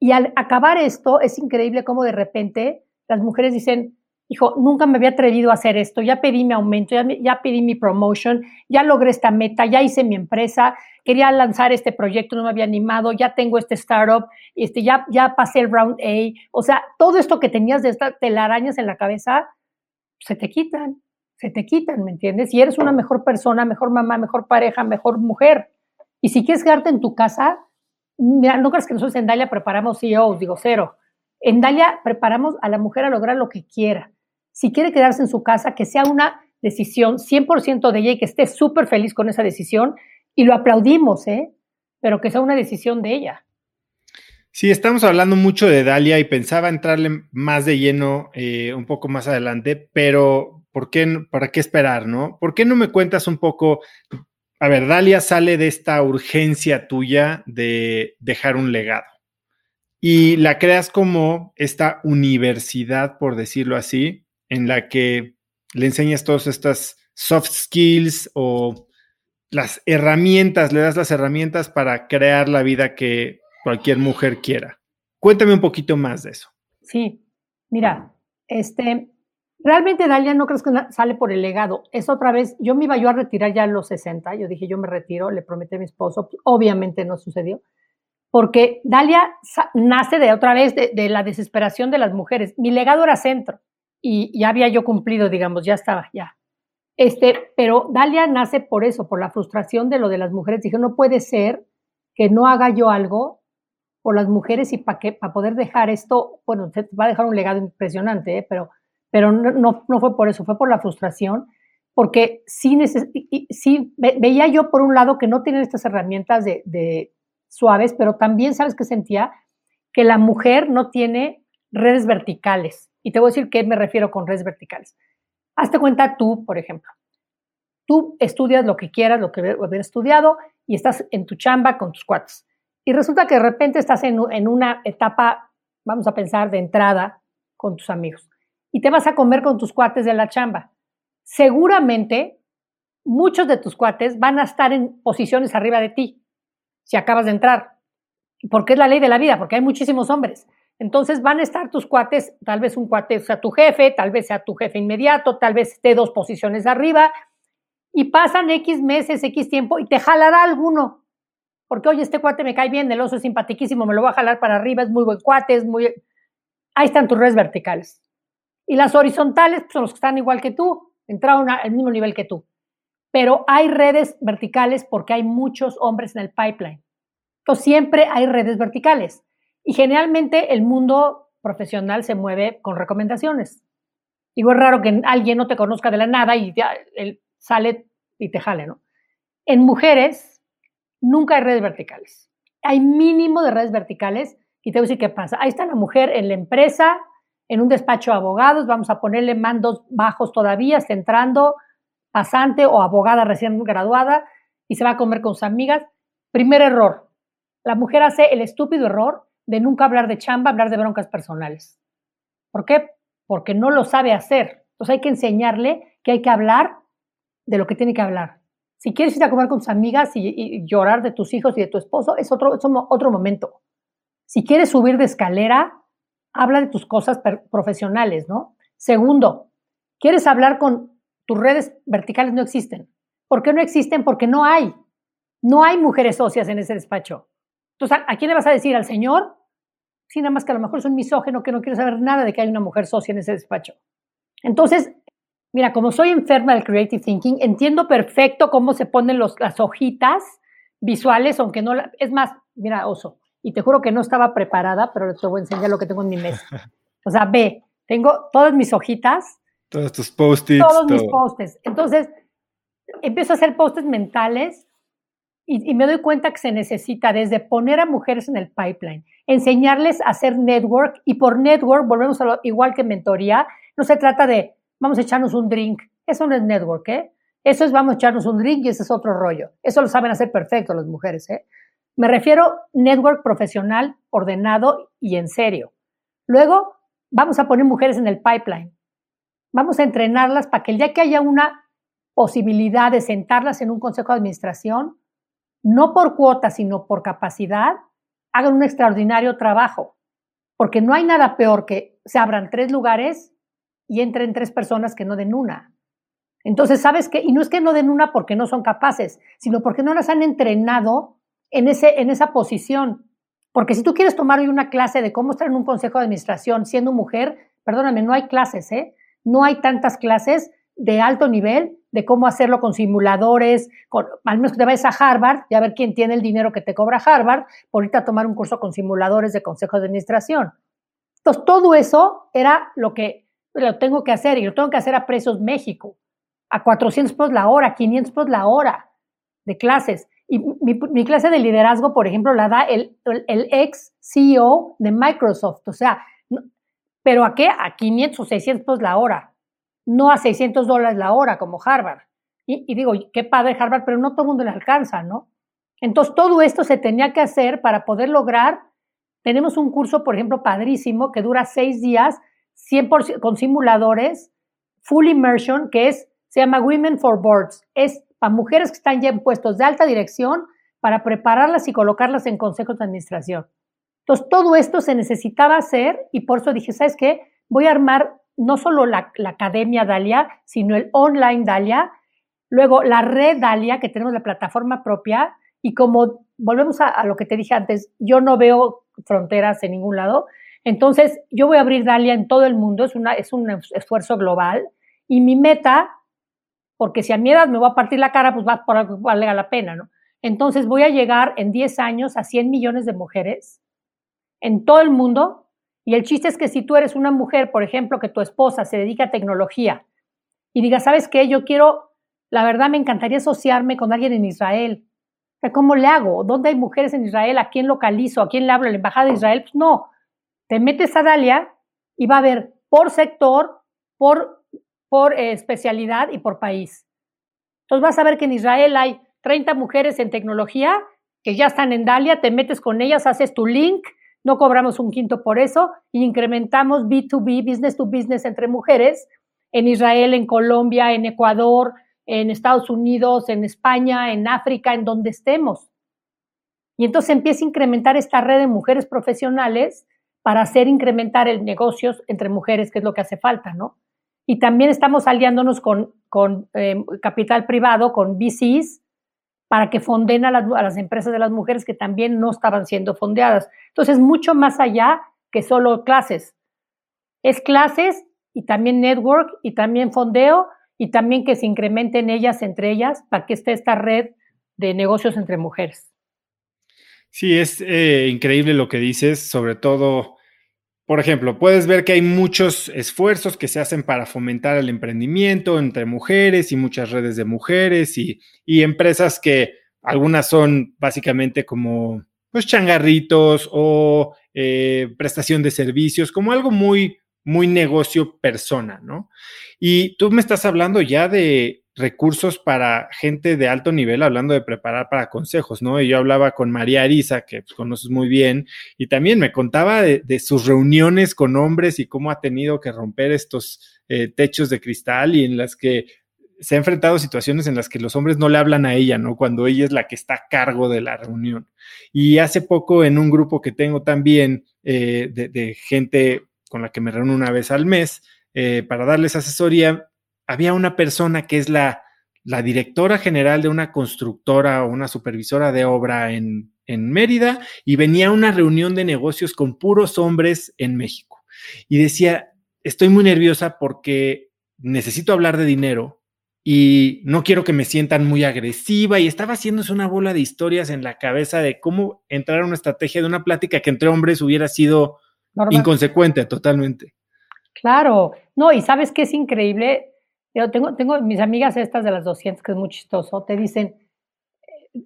Y al acabar esto, es increíble cómo de repente las mujeres dicen, hijo, nunca me había atrevido a hacer esto, ya pedí mi aumento, ya, pedí mi promotion, ya logré esta meta, ya hice mi empresa, quería lanzar este proyecto, no me había animado, ya tengo este startup, este, ya, ya pasé el round A, o sea, todo esto que tenías de estas telarañas en la cabeza, se te quitan, se te quitan, ¿me entiendes? Y eres una mejor persona, mejor mamá, mejor pareja, mejor mujer. Y si quieres quedarte en tu casa, mira, no creas que nosotros en Dalia preparamos CEOs, digo cero. En Dalia preparamos a la mujer a lograr lo que quiera si quiere quedarse en su casa, que sea una decisión 100% de ella y que esté súper feliz con esa decisión y lo aplaudimos, ¿eh? Pero que sea una decisión de ella. Sí, estamos hablando mucho de Dalia y pensaba entrarle más de lleno eh, un poco más adelante, pero ¿por qué, ¿para qué esperar, no? ¿Por qué no me cuentas un poco? A ver, Dalia sale de esta urgencia tuya de dejar un legado y la creas como esta universidad, por decirlo así, en la que le enseñas todas estas soft skills o las herramientas, le das las herramientas para crear la vida que cualquier mujer quiera. Cuéntame un poquito más de eso. Sí, mira, este, realmente Dalia no creo que sale por el legado. Es otra vez, yo me iba yo a retirar ya a los 60, yo dije yo me retiro, le prometí a mi esposo, obviamente no sucedió, porque Dalia nace de otra vez de la desesperación de las mujeres. Mi legado era centro y ya había yo cumplido, digamos, ya estaba, ya. Este, pero Dalia nace por eso, por la frustración de lo de las mujeres. Dije, no puede ser que no haga yo algo por las mujeres y para para poder dejar esto, bueno, va a dejar un legado impresionante, ¿eh? pero, pero no, no, fue por eso, fue por la frustración, porque sí, sí veía yo por un lado que no tienen estas herramientas de, de suaves, pero también sabes que sentía que la mujer no tiene redes verticales. Y te voy a decir qué me refiero con redes verticales. Hazte cuenta tú, por ejemplo. Tú estudias lo que quieras, lo que haber estudiado, y estás en tu chamba con tus cuates. Y resulta que de repente estás en, en una etapa, vamos a pensar, de entrada con tus amigos. Y te vas a comer con tus cuates de la chamba. Seguramente muchos de tus cuates van a estar en posiciones arriba de ti si acabas de entrar. Porque es la ley de la vida, porque hay muchísimos hombres. Entonces van a estar tus cuates, tal vez un cuate sea tu jefe, tal vez sea tu jefe inmediato, tal vez esté dos posiciones arriba, y pasan X meses, X tiempo, y te jalará alguno. Porque, oye, este cuate me cae bien, el oso es simpaticísimo, me lo voy a jalar para arriba, es muy buen cuate, es muy... Ahí están tus redes verticales. Y las horizontales pues, son los que están igual que tú, entraron al mismo nivel que tú. Pero hay redes verticales porque hay muchos hombres en el pipeline. Entonces, siempre hay redes verticales. Y generalmente el mundo profesional se mueve con recomendaciones. Digo, es raro que alguien no te conozca de la nada y ya él sale y te jale, ¿no? En mujeres nunca hay redes verticales. Hay mínimo de redes verticales y te voy a decir qué pasa. Ahí está la mujer en la empresa, en un despacho de abogados, vamos a ponerle mandos bajos todavía, está pasante o abogada recién graduada y se va a comer con sus amigas. Primer error, la mujer hace el estúpido error de nunca hablar de chamba, hablar de broncas personales. ¿Por qué? Porque no lo sabe hacer. Entonces hay que enseñarle que hay que hablar de lo que tiene que hablar. Si quieres ir a comer con tus amigas y, llorar de tus hijos y de tu esposo, es otro, es otro momento. Si quieres subir de escalera, habla de tus cosas profesionales, ¿no? Segundo, quieres hablar con tus redes verticales, no existen. ¿Por qué no existen? Porque no hay. No hay mujeres socias en ese despacho. Entonces, ¿a quién le vas a decir? ¿Al señor? Sí, nada más que a lo mejor es un misógeno que no quiere saber nada de que hay una mujer socia en ese despacho. Entonces, mira, como soy enferma del creative thinking, entiendo perfecto cómo se ponen los, las hojitas visuales, aunque no, es más, mira, oso, y te juro que no estaba preparada, pero te voy a enseñar lo que tengo en mi mesa. O sea, ve, tengo todas mis hojitas. Todos tus post-its. Todos mis post-its. Entonces, empiezo a hacer post-its mentales y, me doy cuenta que se necesita desde poner a mujeres en el pipeline, enseñarles a hacer network y por network, volvemos a lo igual que mentoría, no se trata de vamos a echarnos un drink, eso no es network, ¿eh? Eso es vamos a echarnos un drink y ese es otro rollo. Eso lo saben hacer perfecto las mujeres, ¿eh? Me refiero network profesional, ordenado y en serio. Luego, vamos a poner mujeres en el pipeline. Vamos a entrenarlas para que el día que haya una posibilidad de sentarlas en un consejo de administración, no por cuota, sino por capacidad, hagan un extraordinario trabajo. Porque no hay nada peor que se abran tres lugares y entren tres personas que no den una. Entonces, ¿sabes qué? Y no es que no den una porque no son capaces, sino porque no las han entrenado en, ese, en esa posición. Porque si tú quieres tomar hoy una clase de cómo estar en un consejo de administración siendo mujer, perdóname, no hay clases, ¿eh? No hay tantas clases de alto nivel de cómo hacerlo con simuladores, al menos que te vayas a Harvard y a ver quién tiene el dinero que te cobra Harvard por irte a tomar un curso con simuladores de consejo de administración. Entonces, todo eso era lo que lo tengo que hacer y lo tengo que hacer a precios México, a 400 pesos la hora, 500 pesos la hora de clases. Y mi, clase de liderazgo, por ejemplo, la da el, el, ex CEO de Microsoft. O sea, ¿pero a qué? A 500 o 600 pesos la hora, no a 600 dólares la hora como Harvard. Y, digo, qué padre Harvard, pero no todo el mundo le alcanza, ¿no? Entonces, todo esto se tenía que hacer para poder lograr. Tenemos un curso, por ejemplo, padrísimo, que dura seis días, 100% con simuladores, full immersion, que es, se llama Women for Boards. Es para mujeres que están ya en puestos de alta dirección para prepararlas y colocarlas en consejos de administración. Entonces, todo esto se necesitaba hacer y por eso dije, ¿sabes qué? Voy a armar no solo la, Academia Dalia, sino el online Dalia, luego la red Dalia, que tenemos la plataforma propia, y como volvemos a, lo que te dije antes, yo no veo fronteras en ningún lado, entonces yo voy a abrir Dalia en todo el mundo, es, una, es un esfuerzo global, y mi meta porque si a mi edad me voy a partir la cara, pues va por algo valga la pena, ¿no? Entonces voy a llegar en 10 años a 100 millones de mujeres en todo el mundo. Y el chiste es que si tú eres una mujer, por ejemplo, que tu esposa se dedica a tecnología y diga, ¿sabes qué? Yo quiero, la verdad me encantaría asociarme con alguien en Israel. ¿Cómo le hago? ¿Dónde hay mujeres en Israel? ¿A quién localizo? ¿A quién le hablo? ¿La embajada de Israel? Pues no. Te metes a Dalia y va a haber por sector, por por eh, especialidad y por país. Entonces vas a ver que en Israel hay 30 mujeres en tecnología que ya están en Dalia, te metes con ellas, haces tu link, no cobramos un quinto por eso y incrementamos B2B, business to business entre mujeres en Israel, en Colombia, en Ecuador, en Estados Unidos, en España, en África, en donde estemos. Y entonces empieza a incrementar esta red de mujeres profesionales para hacer incrementar el negocio entre mujeres, que es lo que hace falta, ¿no? Y también estamos aliándonos con, con eh, capital privado, con VCs, para que fonden a las, empresas de las mujeres que también no estaban siendo fondeadas. Entonces, mucho más allá que solo clases. Es clases y también network y también fondeo y también que se incrementen ellas entre ellas para que esté esta red de negocios entre mujeres. Sí, es eh, increíble lo que dices, sobre todo por ejemplo, puedes ver que hay muchos esfuerzos que se hacen para fomentar el emprendimiento entre mujeres y muchas redes de mujeres y, empresas que algunas son básicamente como pues changarritos o eh, prestación de servicios, como algo muy, muy negocio persona, ¿no? Y tú me estás hablando ya de recursos para gente de alto nivel, hablando de preparar para consejos, ¿no? Y yo hablaba con María Arisa, que pues, conoces muy bien, y también me contaba de, sus reuniones con hombres y cómo ha tenido que romper estos eh, techos de cristal y en las que se ha enfrentado a situaciones en las que los hombres no le hablan a ella, ¿no? Cuando ella es la que está a cargo de la reunión. Y hace poco en un grupo que tengo también eh, de, gente con la que me reúno una vez al mes eh, para darles asesoría, había una persona que es la, la directora general de una constructora o una supervisora de obra en, en Mérida y venía a una reunión de negocios con puros hombres en México. Y decía, estoy muy nerviosa porque necesito hablar de dinero, y no quiero que me sientan muy agresiva y estaba haciéndose una bola de historias en la cabeza de cómo entrar a una estrategia de una plática que entre hombres hubiera sido inconsecuente totalmente. Claro, no, y sabes qué es increíble, yo tengo, tengo mis amigas estas de las 200, que es muy chistoso, te dicen,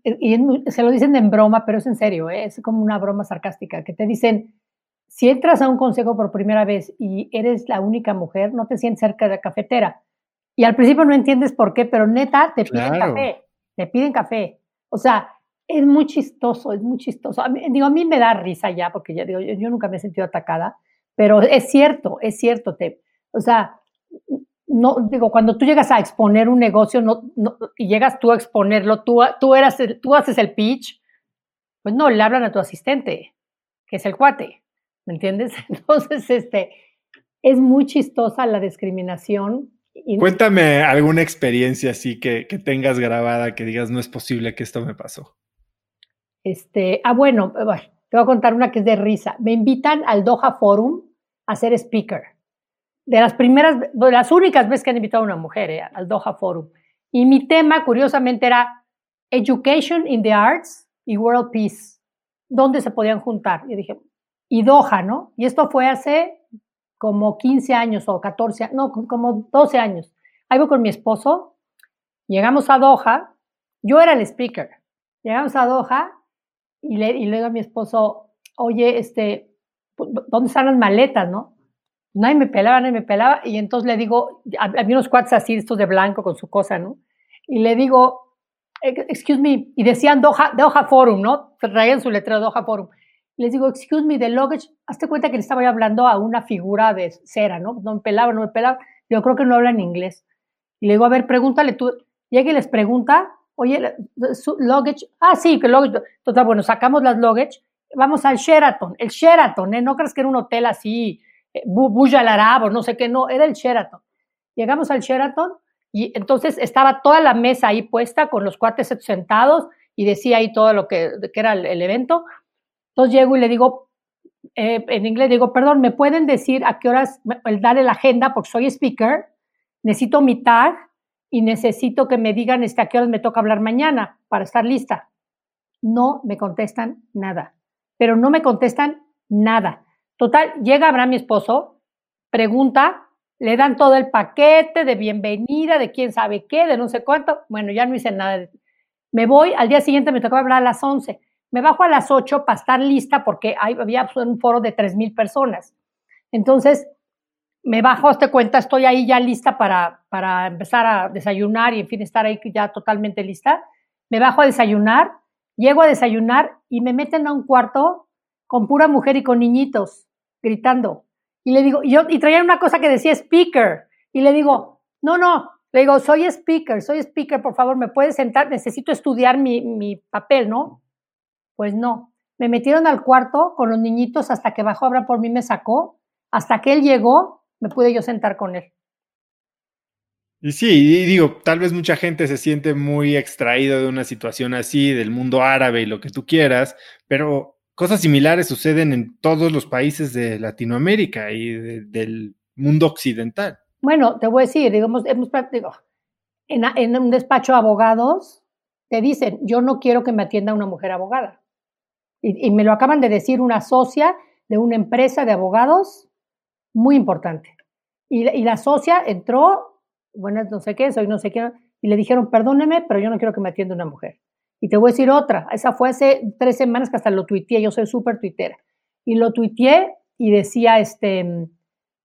eh, y se lo dicen en broma, pero es en serio, ¿eh? es como una broma sarcástica, que te dicen, si entras a un consejo por primera vez y eres la única mujer, no te sientes cerca de la cafetera y al principio no entiendes por qué, pero neta, te piden café, te piden café. O sea, es muy chistoso, es muy chistoso. digo, a mí me da risa ya, porque ya digo, yo, nunca me he sentido atacada, pero es cierto, es cierto. Te, o sea, no, digo, cuando tú llegas a exponer un negocio no, y llegas tú a exponerlo, tú, tú, eras tú haces el pitch, pues no, le hablan a tu asistente, que es el cuate, ¿me entiendes? Entonces, este, es muy chistosa la discriminación Cuéntame alguna experiencia así que, tengas grabada que digas no es posible que esto me pasó. Este, ah, bueno, te voy a contar una que es de risa. Me invitan al Doha Forum a ser speaker. De las primeras, de las únicas veces que han invitado a una mujer eh, al Doha Forum. Y mi tema, curiosamente, era Education in the Arts y World Peace. ¿Dónde se podían juntar? Y dije, y Doha, ¿no? Y esto fue hace como 15 años o 14, no, como 12 años. Ahí voy con mi esposo, llegamos a Doha, yo era el speaker, llegamos a Doha y le, y le digo a mi esposo, oye, este, ¿dónde están las maletas, no? Nadie me pelaba, nadie me pelaba, y entonces le digo, había unos cuates así, estos de blanco con su cosa, ¿no? Y le digo, excuse me, y decían Doha, Doha Forum, ¿no? Traían su letrero Doha Forum les digo, excuse me, the luggage, hazte cuenta que le estaba hablando a una figura de cera, ¿no? No me pelaba, no me pelaba. Yo creo que no habla en inglés. Y le digo, a ver, pregúntale tú. Llega y les pregunta, oye, su luggage, ah, sí, que luggage. Total, bueno, sacamos las luggage, vamos al Sheraton, el Sheraton, ¿eh? No crees que era un hotel así, eh, Buja al Arabo, no sé qué, no, era el Sheraton. Llegamos al Sheraton y entonces estaba toda la mesa ahí puesta con los cuates sentados y decía ahí todo lo que, que era el evento entonces llego y le digo, eh, en inglés digo, perdón, ¿me pueden decir a qué horas, el darle la agenda, porque soy speaker, necesito mi tag y necesito que me digan este, a qué horas me toca hablar mañana para estar lista? No me contestan nada, pero no me contestan nada. Total, llega Abraham, mi esposo, pregunta, le dan todo el paquete de bienvenida, de quién sabe qué, de no sé cuánto. Bueno, ya no hice nada. Me voy, al día siguiente me tocaba hablar a las 11 me bajo a las 8 para estar lista porque había un foro de 3.000 personas. Entonces, me bajo, te cuenta, estoy ahí ya lista para, para empezar a desayunar y, en fin, estar ahí ya totalmente lista. Me bajo a desayunar, llego a desayunar y me meten a un cuarto con pura mujer y con niñitos gritando. Y le digo, yo, y traían una cosa que decía speaker. Y le digo, no, no, le digo, soy speaker, soy speaker, por favor, ¿me puedes sentar? Necesito estudiar mi, mi papel, ¿no? Pues no, me metieron al cuarto con los niñitos hasta que bajó Abraham por mí me sacó, hasta que él llegó, me pude yo sentar con él. Y sí, digo, tal vez mucha gente se siente muy extraído de una situación así, del mundo árabe y lo que tú quieras, pero cosas similares suceden en todos los países de Latinoamérica y del mundo occidental. Bueno, te voy a decir, digamos, hemos en, en un despacho de abogados te dicen, yo no quiero que me atienda una mujer abogada. Y, me lo acaban de decir una socia de una empresa de abogados muy importante. Y, y, la socia entró, bueno, no sé qué, soy no sé qué, y le dijeron, perdóneme, pero yo no quiero que me atienda una mujer. Y te voy a decir otra, esa fue hace tres semanas que hasta lo tuiteé, yo soy súper tuitera. Y lo tuiteé y decía, este,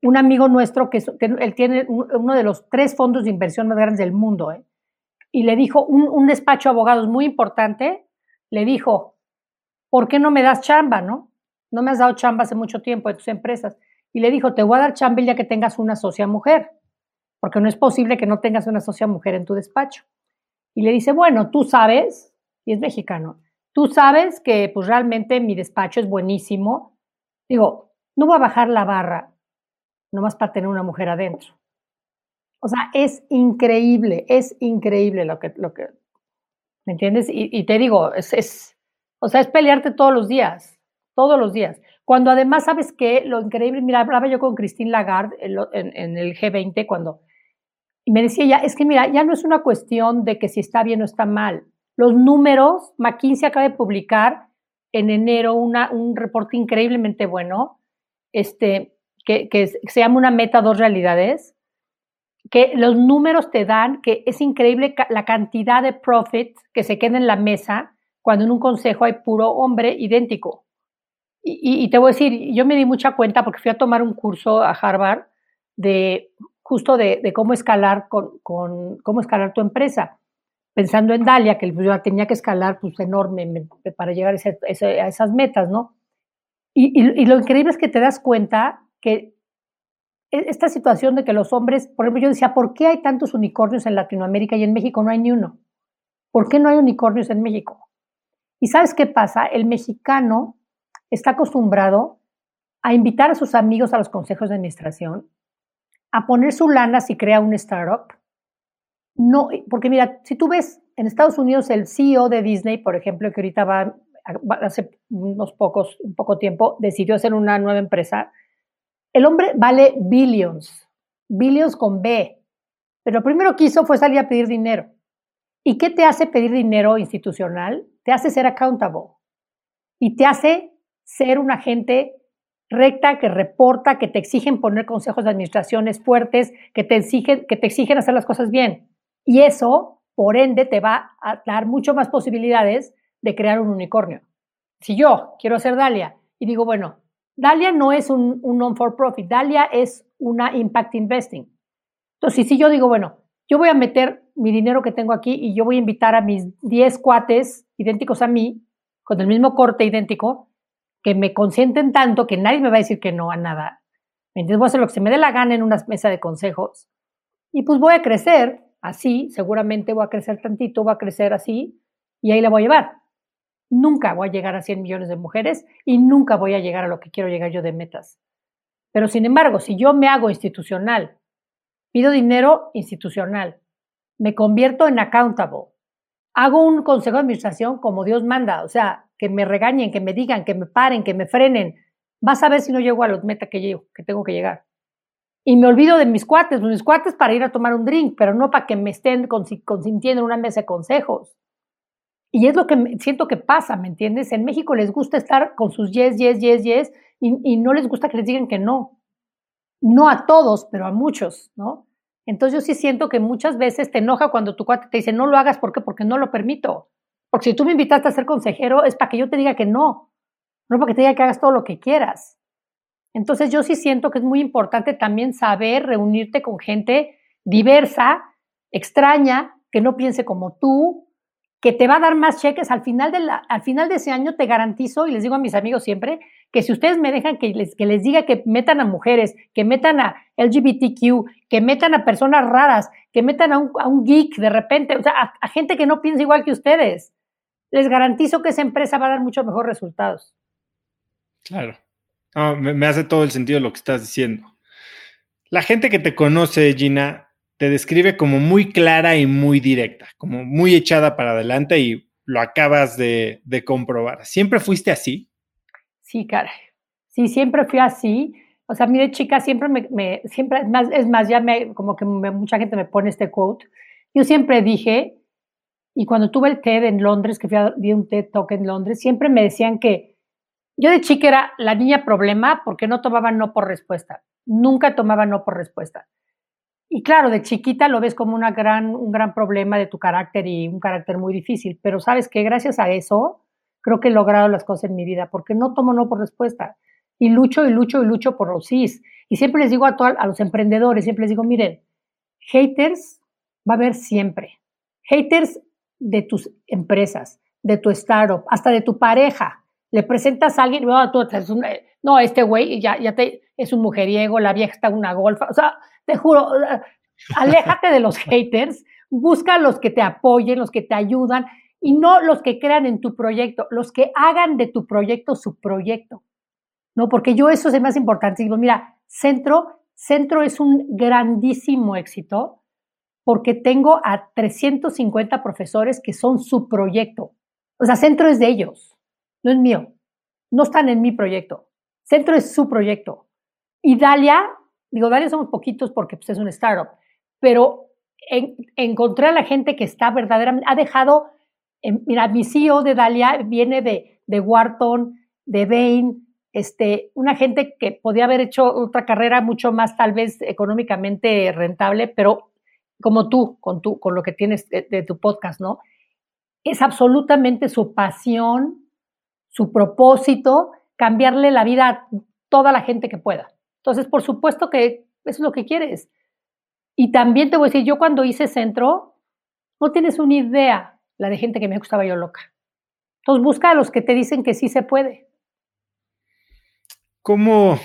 un amigo nuestro que, él tiene uno de los tres fondos de inversión más grandes del mundo, ¿eh? y le dijo, un, despacho de abogados muy importante, le dijo, ¿por qué no me das chamba, no? No me has dado chamba hace mucho tiempo de tus empresas. Y le dijo, te voy a dar chamba ya que tengas una socia mujer, porque no es posible que no tengas una socia mujer en tu despacho. Y le dice, bueno, tú sabes y es mexicano. Tú sabes que pues realmente mi despacho es buenísimo. Digo, no voy a bajar la barra nomás para tener una mujer adentro. O sea, es increíble, es increíble lo que, lo que ¿me entiendes? Y, te digo, es, es, o sea, es pelearte todos los días, todos los días. Cuando además sabes que lo increíble, mira, hablaba yo con Christine Lagarde en, en el G20 cuando, y me decía ella, es que mira, ya no es una cuestión de que si está bien o está mal, los números, McKinsey acaba de publicar en enero una, un reporte increíblemente bueno, este, que, se llama una meta dos realidades, que los números te dan que es increíble la cantidad de profit que se queda en la mesa cuando en un consejo hay puro hombre idéntico. Y, te voy a decir, yo me di mucha cuenta porque fui a tomar un curso a Harvard de justo de, cómo escalar con, cómo escalar tu empresa pensando en Dalia, que tenía que escalar pues enorme para llegar a, esas metas, ¿no? Y, lo increíble es que te das cuenta que e, esta situación de que los hombres, por ejemplo, yo decía, ¿por qué hay tantos unicornios en Latinoamérica y en México no hay ni uno? ¿Por qué no hay unicornios en México? Y sabes qué pasa? El mexicano está acostumbrado a invitar a sus amigos a los consejos de administración, a poner su lana si crea un startup, no, porque mira, si tú ves en Estados Unidos el CEO de Disney, por ejemplo, que ahorita va, hace unos pocos, un poco tiempo, decidió hacer una nueva empresa, el hombre vale billions, billions con B, pero lo primero que hizo fue salir a pedir dinero. ¿Y qué te hace pedir dinero institucional? Te hace ser accountable y te hace ser una gente recta, que reporta, que te exigen poner consejos de administraciones fuertes, que te exigen, que te exigen hacer las cosas bien. Y eso, por ende, te va a dar mucho más posibilidades de crear un unicornio. Si yo quiero hacer Dalia y digo, bueno, Dalia no es un, non-for-profit, Dalia es una impact investing. Entonces, si yo digo, bueno, yo voy a meter mi dinero que tengo aquí y yo voy a invitar a mis 10 cuates idénticos a mí, con el mismo corte idéntico, que me consienten tanto que nadie me va a decir que no a nada. Entonces voy a hacer lo que se me dé la gana en una mesa de consejos y pues voy a crecer así, seguramente voy a crecer tantito, voy a crecer así y ahí la voy a llevar. Nunca voy a llegar a 100 millones de mujeres y nunca voy a llegar a lo que quiero llegar yo de metas. Pero sin embargo, si yo me hago institucional, pido dinero institucional, me convierto en accountable, hago un consejo de administración como Dios manda, o sea, que me regañen, que me digan, que me paren, que me frenen, vas a ver si no llego a los metas que, que tengo que llegar y me olvido de mis cuates, mis cuates para ir a tomar un drink, pero no para que me estén consintiendo en una mesa de consejos. Y es lo que siento que pasa, ¿me entiendes? En México les gusta estar con sus yes, yes, yes, yes, y, no les gusta que les digan que no. No a todos, pero a muchos, ¿no? Entonces yo sí siento que muchas veces te enoja cuando tu cuate te dice, no lo hagas, ¿por qué? Porque no lo permito. Porque si tú me invitaste a ser consejero es para que yo te diga que no, no para que te diga que hagas todo lo que quieras. Entonces yo sí siento que es muy importante también saber reunirte con gente diversa, extraña, que no piense como tú, que te va a dar más cheques. Al final de, al final de ese año te garantizo, y les digo a mis amigos siempre, que si ustedes me dejan que les, que les diga que metan a mujeres, que metan a LGBTQ, que metan a personas raras, que metan a un, geek de repente, o sea, a gente que no piensa igual que ustedes, les garantizo que esa empresa va a dar muchos mejores resultados. Claro me, hace todo el sentido lo que estás diciendo. La gente que te conoce, Gina, te describe como muy clara y muy directa, como muy echada para adelante y lo acabas de, comprobar. ¿Siempre fuiste así? Sí, caray. Sí, siempre fui así. O sea, mire, chica, siempre me, siempre, es más, es ya como que mucha gente me pone este quote. Yo siempre dije, y cuando tuve el TED en Londres, que fui a, di un TED Talk en Londres, siempre me decían que yo de chica era la niña problema porque no tomaba no por respuesta. Nunca tomaba no por respuesta. y claro, de chiquita lo ves como una gran, un gran problema de tu carácter y un carácter muy difícil, pero sabes que gracias a eso creo que he logrado las cosas en mi vida, porque no tomo no por respuesta. Y lucho y lucho y lucho por los sís. Y siempre les digo a, a los emprendedores, siempre les digo, miren, haters va a haber siempre. Haters de tus empresas, de tu startup, hasta de tu pareja. Le presentas a alguien, no, tú, este güey ya, ya te, es un mujeriego, la vieja está una golfa. O sea, te juro, aléjate de los haters, busca los que te apoyen, los que te ayudan y no los que crean en tu proyecto, los que hagan de tu proyecto su proyecto. No, porque yo eso es más importante. Digo, mira, Centro, Centro es un grandísimo éxito porque tengo a 350 profesores que son su proyecto. O sea, Centro es de ellos, no es mío. No están en mi proyecto. Centro es su proyecto. Y Dalia, digo, Dalia somos poquitos porque pues, es un startup, pero encontré a la gente que está verdaderamente, ha dejado, eh, mira, mi CEO de Dalia viene de, de Wharton, de Bain, este, una gente que podía haber hecho otra carrera mucho más tal vez económicamente rentable, pero como tú, con, tu, con lo que tienes de, tu podcast, ¿no? Es absolutamente su pasión, su propósito, cambiarle la vida a toda la gente que pueda. Entonces, por supuesto que eso es lo que quieres. Y también te voy a decir, yo cuando hice centro, no tienes una idea la de gente que me gustaba yo loca. Entonces, busca a los que te dicen que sí se puede. ¿Cómo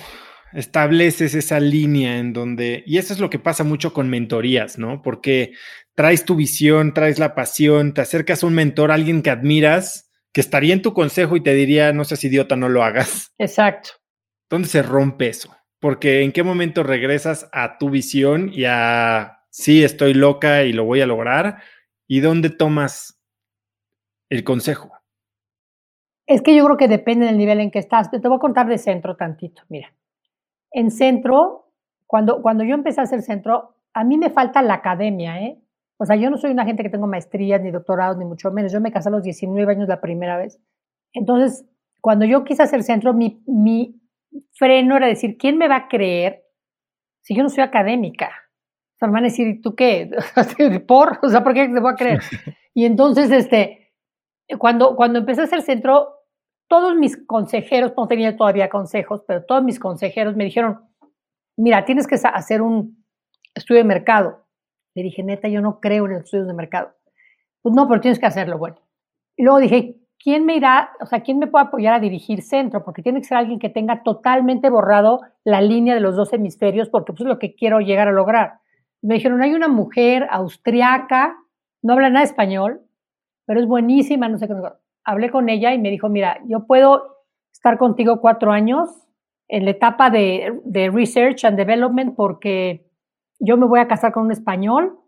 estableces esa línea en donde, y eso es lo que pasa mucho con mentorías, ¿no? Porque traes tu visión, traes la pasión, te acercas a un mentor, a alguien que admiras, que estaría en tu consejo y te diría, no seas idiota, no lo hagas. Exacto. ¿Dónde se rompe eso? Porque en qué momento regresas a tu visión y a, sí, estoy loca y lo voy a lograr, y dónde tomas el consejo. Es que yo creo que depende del nivel en que estás. Te voy a contar de centro tantito. Mira, en centro, cuando, cuando yo empecé a hacer centro, a mí me falta la academia, ¿eh? O sea, yo no soy una gente que tengo maestrías ni doctorados, ni mucho menos. Yo me casé a los 19 años la primera vez. Entonces, cuando yo quise hacer centro, mi, mi freno era decir, ¿quién me va a creer si yo no soy académica? O sea, me van a decir, ¿tú qué? ¿Por? O sea, ¿por qué te voy a creer? Y entonces, este, cuando, cuando empecé a hacer centro, todos mis consejeros, no tenía todavía consejos, pero todos mis consejeros me dijeron, mira, tienes que hacer un estudio de mercado. Le dije, neta, yo no creo en los estudios de mercado. Pues no, pero tienes que hacerlo, bueno. Y luego dije, ¿quién me irá, o sea, quién me puede apoyar a dirigir centro? Porque tiene que ser alguien que tenga totalmente borrado la línea de los dos hemisferios, porque pues es lo que quiero llegar a lograr. Me dijeron, hay una mujer austriaca, no habla nada español, pero es buenísima, no sé qué hablé con ella y me dijo, mira, yo puedo estar contigo cuatro años en la etapa de, Research and Development porque yo me voy a casar con un español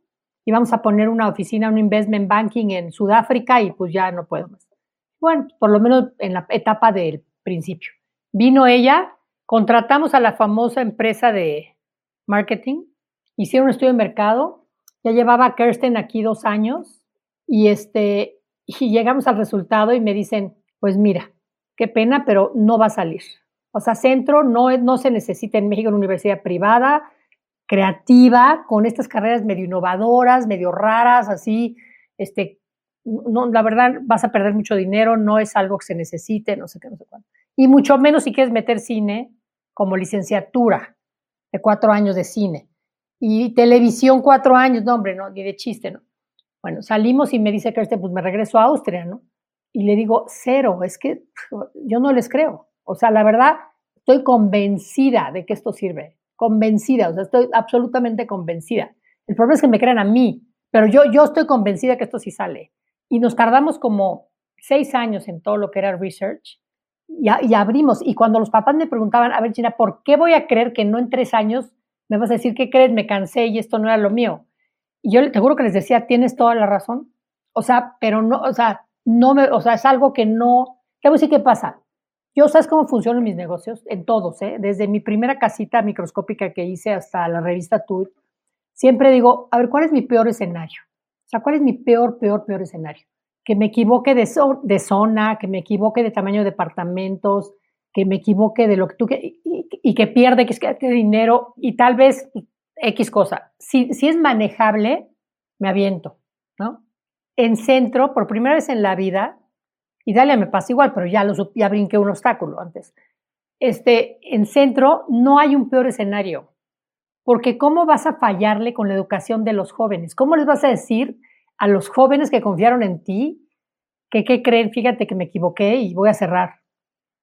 y vamos a poner una oficina, un investment banking en Sudáfrica y pues ya no puedo más. Bueno, por lo menos en la etapa del principio. Vino ella, contratamos a la famosa empresa de marketing, hicieron un estudio de mercado, ya llevaba Kirsten aquí dos años y este, y llegamos al resultado y me dicen, pues mira, qué pena, pero no va a salir. O sea, centro no, no se necesita en México una universidad privada, creativa, con estas carreras medio innovadoras, medio raras, así, este, no, la verdad vas a perder mucho dinero, no es algo que se necesite, no sé qué, no sé cuánto. Y mucho menos si quieres meter cine como licenciatura de cuatro años de cine. Y televisión cuatro años, no, hombre, no, ni de chiste, ¿no? Bueno, salimos y me dice Kirsten, pues me regreso a Austria, ¿no? Y le digo, cero, es que yo no les creo. O sea, la verdad, estoy convencida de que esto sirve, convencida, o sea, estoy absolutamente convencida. El problema es que me crean a mí, pero yo, yo estoy convencida que esto sí sale. Y nos tardamos como seis años en todo lo que era research y, y abrimos. Y cuando los papás me preguntaban, a ver, China, ¿por qué voy a creer que no en tres años me vas a decir, ¿qué crees? Me cansé y esto no era lo mío. Y yo te juro que les decía, tienes toda la razón. O sea, pero no, o sea, no me, o sea, es algo que no, te voy a qué pasa. Yo sabes cómo funcionan mis negocios, en todos, ¿eh? desde mi primera casita microscópica que hice hasta la revista Tour, siempre digo, a ver, ¿cuál es mi peor escenario? O sea, ¿cuál es mi peor, peor, peor escenario? Que me equivoque de, de zona, que me equivoque de tamaño de departamentos, que me equivoque de lo que tú, y, y que pierde, que es que dinero, y tal vez X cosa. Si, si es manejable, me aviento, ¿no? En centro, por primera vez en la vida, y Dalia me pasa igual, pero ya, lo, ya brinqué un obstáculo antes. Este, en centro no hay un peor escenario, porque ¿cómo vas a fallarle con la educación de los jóvenes? ¿Cómo les vas a decir a los jóvenes que confiaron en ti que, ¿qué creen? Fíjate que me equivoqué y voy a cerrar.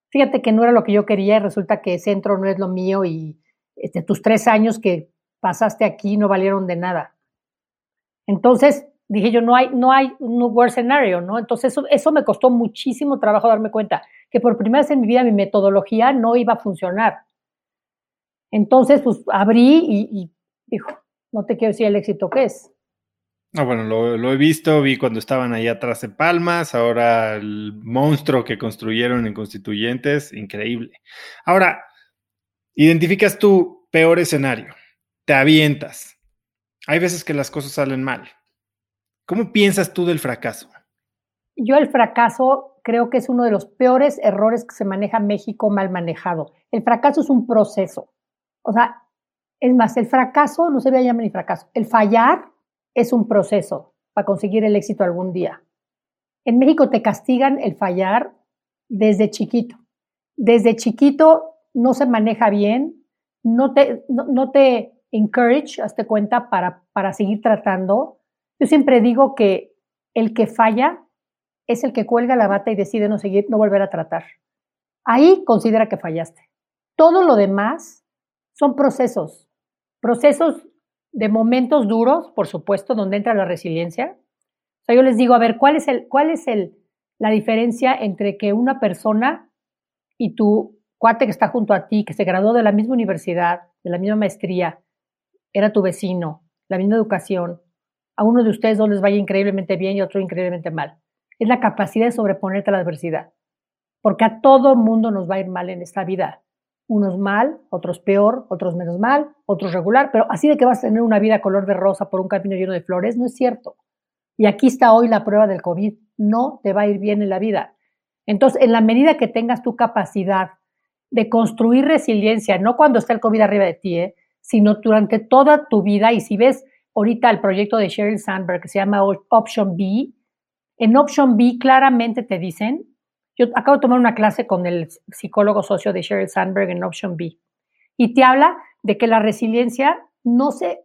Fíjate que no era lo que yo quería y resulta que centro no es lo mío y este, tus tres años que pasaste aquí no valieron de nada. Entonces, dije yo, no hay, no hay un worst scenario, ¿no? Entonces, eso, eso me costó muchísimo trabajo darme cuenta, que por primera vez en mi vida mi metodología no iba a funcionar. Entonces, pues abrí y, dijo, no te quiero decir el éxito que es. No, bueno, lo, he visto, vi cuando estaban ahí atrás de Palmas, ahora el monstruo que construyeron en Constituyentes, increíble. Ahora, identificas tu peor escenario, te avientas. Hay veces que las cosas salen mal. ¿Cómo piensas tú del fracaso? Yo el fracaso creo que es uno de los peores errores que se maneja México mal manejado. El fracaso es un proceso. O sea, es más, el fracaso no se a llamar ni fracaso. El fallar es un proceso para conseguir el éxito algún día. En México te castigan el fallar desde chiquito. Desde chiquito no se maneja bien, no te, no, te encourage, hazte cuenta, para, para seguir tratando. Yo siempre digo que el que falla es el que cuelga la bata y decide no seguir, no volver a tratar. Ahí considera que fallaste. Todo lo demás son procesos, procesos de momentos duros, por supuesto, donde entra la resiliencia. O sea, yo les digo, a ver, ¿cuál es, el, cuál es el, la diferencia entre que una persona y tu cuate que está junto a ti, que se graduó de la misma universidad, de la misma maestría, era tu vecino, la misma educación, a uno de ustedes dos les vaya increíblemente bien y a otro increíblemente mal? Es la capacidad de sobreponerte a la adversidad. Porque a todo mundo nos va a ir mal en esta vida unos mal, otros peor, otros menos mal, otros regular, pero así de que vas a tener una vida color de rosa por un camino lleno de flores, no es cierto. Y aquí está hoy la prueba del COVID, no te va a ir bien en la vida. Entonces, en la medida que tengas tu capacidad de construir resiliencia, no cuando está el COVID arriba de ti, ¿eh? sino durante toda tu vida, y si ves ahorita el proyecto de Sheryl Sandberg que se llama Option B, en Option B claramente te dicen yo acabo de tomar una clase con el psicólogo socio de Sheryl Sandberg en Option B y te habla de que la resiliencia no se,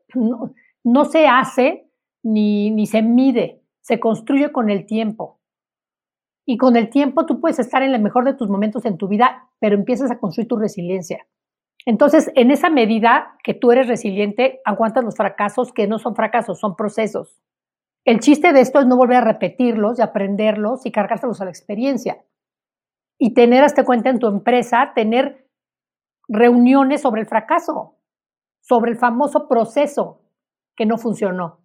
no, se hace ni, ni se mide, se construye con el tiempo. Y con el tiempo tú puedes estar en el mejor de tus momentos en tu vida, pero empiezas a construir tu resiliencia. Entonces, en esa medida que tú eres resiliente, aguantas los fracasos que no son fracasos, son procesos. El chiste de esto es no volver a repetirlos y aprenderlos y cargárselos a la experiencia y tener hasta cuenta en tu empresa, tener reuniones sobre el fracaso, sobre el famoso proceso que no funcionó.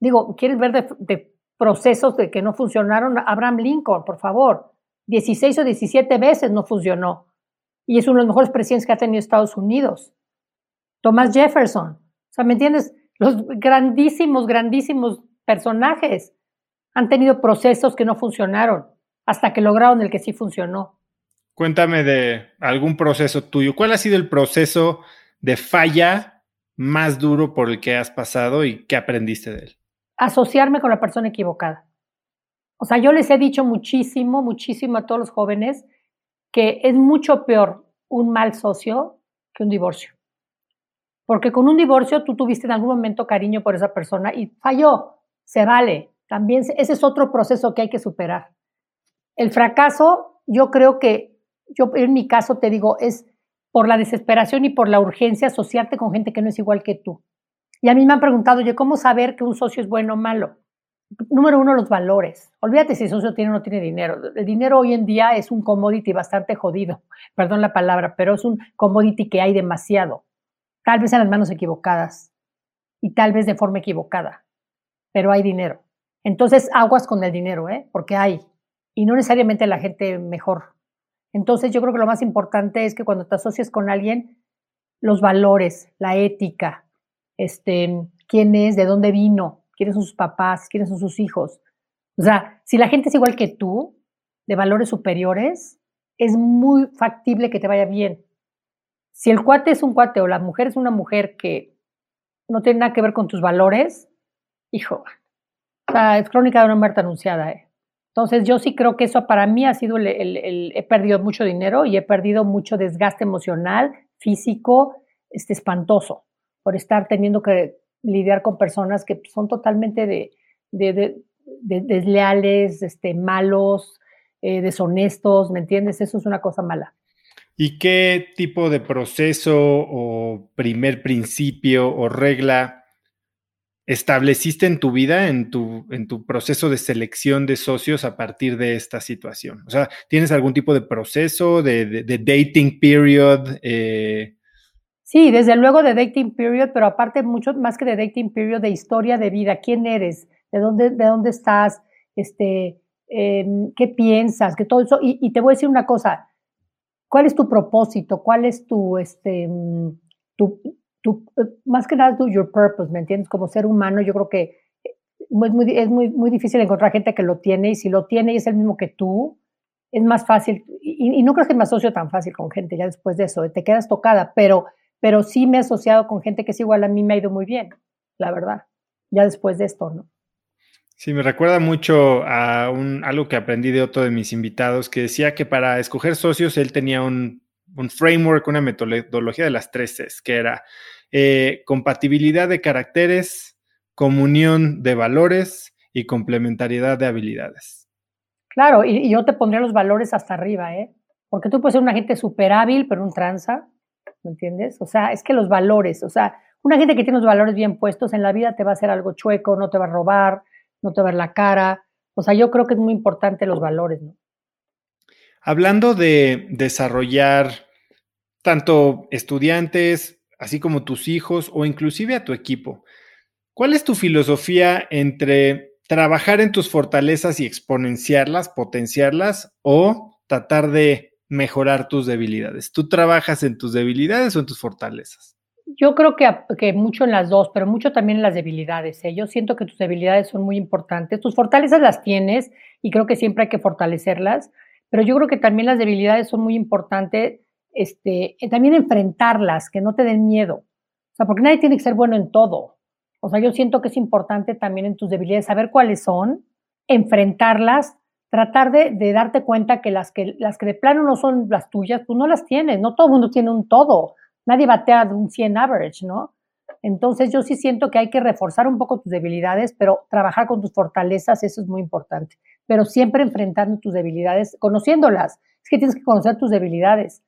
Digo, ¿quieres ver de, procesos de que no funcionaron? Abraham Lincoln, por favor, 16 o 17 veces no funcionó. Y es uno de los mejores presidentes que ha tenido Estados Unidos. Thomas Jefferson. O sea, ¿me entiendes? Los grandísimos, grandísimos personajes han tenido procesos que no funcionaron hasta que lograron el que sí funcionó. Cuéntame de algún proceso tuyo. ¿Cuál ha sido el proceso de falla más duro por el que has pasado y qué aprendiste de él? Asociarme con la persona equivocada. O sea, yo les he dicho muchísimo, muchísimo a todos los jóvenes que es mucho peor un mal socio que un divorcio. Porque con un divorcio tú tuviste en algún momento cariño por esa persona y falló, se vale. También ese es otro proceso que hay que superar. El fracaso, yo creo que, yo en mi caso te digo, es por la desesperación y por la urgencia asociarte con gente que no es igual que tú. Y a mí me han preguntado, yo, ¿cómo saber que un socio es bueno o malo? Número uno, los valores. Olvídate si el socio tiene o no tiene dinero. El dinero hoy en día es un commodity bastante jodido, perdón la palabra, pero es un commodity que hay demasiado. Tal vez en las manos equivocadas y tal vez de forma equivocada, pero hay dinero. Entonces, aguas con el dinero, ¿eh? porque hay y no necesariamente la gente mejor. Entonces yo creo que lo más importante es que cuando te asocias con alguien, los valores, la ética, este, quién es, de dónde vino, quiénes son sus papás, quiénes son sus hijos. O sea, si la gente es igual que tú, de valores superiores, es muy factible que te vaya bien. Si el cuate es un cuate o la mujer es una mujer que no tiene nada que ver con tus valores, hijo, o sea, es crónica de una muerte anunciada. ¿eh? Entonces yo sí creo que eso para mí ha sido el, he perdido mucho dinero y he perdido mucho desgaste emocional, físico, este, espantoso, por estar teniendo que lidiar con personas que son totalmente de, de, desleales, este, malos, eh, deshonestos, ¿me entiendes? Eso es una cosa mala. ¿Y qué tipo de proceso o primer principio o regla estableciste en tu vida, en tu, en tu proceso de selección de socios a partir de esta situación? O sea, ¿tienes algún tipo de proceso de, dating period? Eh? Sí, desde luego de dating period, pero aparte mucho más que de dating period, de historia de vida. ¿Quién eres? ¿De dónde, de dónde estás? Este, em, ¿Qué piensas? Que todo eso. y te voy a decir una cosa ¿Cuál es tu propósito? ¿Cuál es tu, este, mm, tu, tu más que nada tu your purpose, ¿me entiendes? Como ser humano, yo creo que es muy, es muy, muy difícil encontrar gente que lo tiene y si lo tiene y es el mismo que tú, es más fácil. Y, no creo que me asocio tan fácil con gente ya después de eso, te quedas tocada, pero, pero sí me he asociado con gente que es igual a mí, me ha ido muy bien, la verdad, ya después de esto, ¿no? Sí, me recuerda mucho a un, algo que aprendí de otro de mis invitados, que decía que para escoger socios él tenía un, framework, una metodología de las tres Cs, que era eh, compatibilidad de caracteres, comunión de valores y complementariedad de habilidades. Claro, y, yo te pondría los valores hasta arriba, ¿eh? Porque tú puedes ser una gente súper hábil, pero un tranza, ¿me entiendes? O sea, es que los valores, o sea, una gente que tiene los valores bien puestos en la vida te va a hacer algo chueco, no te va a robar, no te ver la cara. O sea, yo creo que es muy importante los valores, ¿no? Hablando de desarrollar tanto estudiantes, así como tus hijos o inclusive a tu equipo, ¿cuál es tu filosofía entre trabajar en tus fortalezas y exponenciarlas, potenciarlas o tratar de mejorar tus debilidades? ¿Tú trabajas en tus debilidades o en tus fortalezas? Yo creo que, mucho en las dos, pero mucho también en las debilidades. ¿eh? Yo siento que tus debilidades son muy importantes. Tus fortalezas las tienes y creo que siempre hay que fortalecerlas, pero yo creo que también las debilidades son muy importantes, este, también enfrentarlas, que no te den miedo. O sea, porque nadie tiene que ser bueno en todo. O sea, yo siento que es importante también en tus debilidades saber cuáles son, enfrentarlas, tratar de, darte cuenta que las, que las que de plano no son las tuyas, tú no las tienes. No todo el mundo tiene un todo nadie batea de un 100 average, ¿no? Entonces yo sí siento que hay que reforzar un poco tus debilidades, pero trabajar con tus fortalezas, eso es muy importante. Pero siempre enfrentando tus debilidades, conociéndolas. Es que tienes que conocer tus debilidades.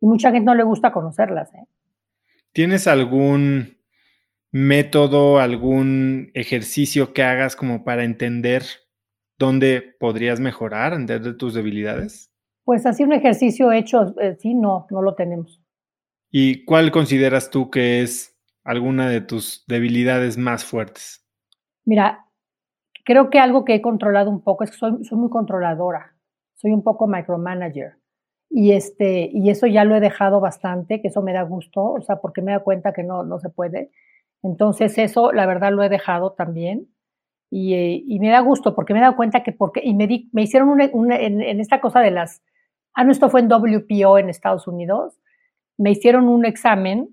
Y mucha gente no le gusta conocerlas. ¿eh? ¿Tienes algún método, algún ejercicio que hagas como para entender dónde podrías mejorar, entender tus debilidades? Pues así un ejercicio hecho, eh, sí, no, no lo tenemos. ¿Y cuál consideras tú que es alguna de tus debilidades más fuertes? Mira, creo que algo que he controlado un poco es que soy, soy muy controladora, soy un poco micromanager. Y, este, y eso ya lo he dejado bastante, que eso me da gusto, o sea, porque me da cuenta que no, no se puede. Entonces eso, la verdad, lo he dejado también. Y, y me da gusto porque me he dado cuenta que porque, y me, me hicieron una, en, en, esta cosa de las, ah, no, esto fue en WPO en Estados Unidos, me hicieron un examen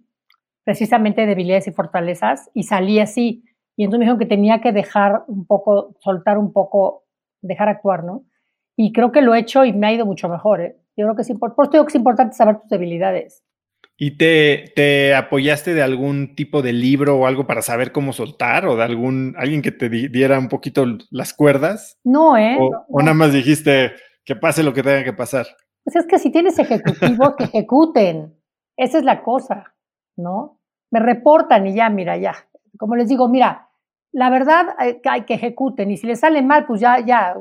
precisamente de debilidades y fortalezas y salí así. Y entonces me dijeron que tenía que dejar un poco, soltar un poco, dejar actuar, ¿no? Y creo que lo he hecho y me ha ido mucho mejor, ¿eh? Yo creo que es importante, por eso digo que es importante saber tus debilidades. ¿Y te, te, apoyaste de algún tipo de libro o algo para saber cómo soltar? ¿O de algún alguien que te diera un poquito las cuerdas? No, ¿eh? o nada más dijiste que pase lo que tenga que pasar? Pues es que si tienes ejecutivos, que ejecuten. Esa es la cosa, ¿no? Me reportan y ya, mira, ya. Como les digo, mira, la verdad hay, que ejecuten y si les sale mal, pues ya, ya,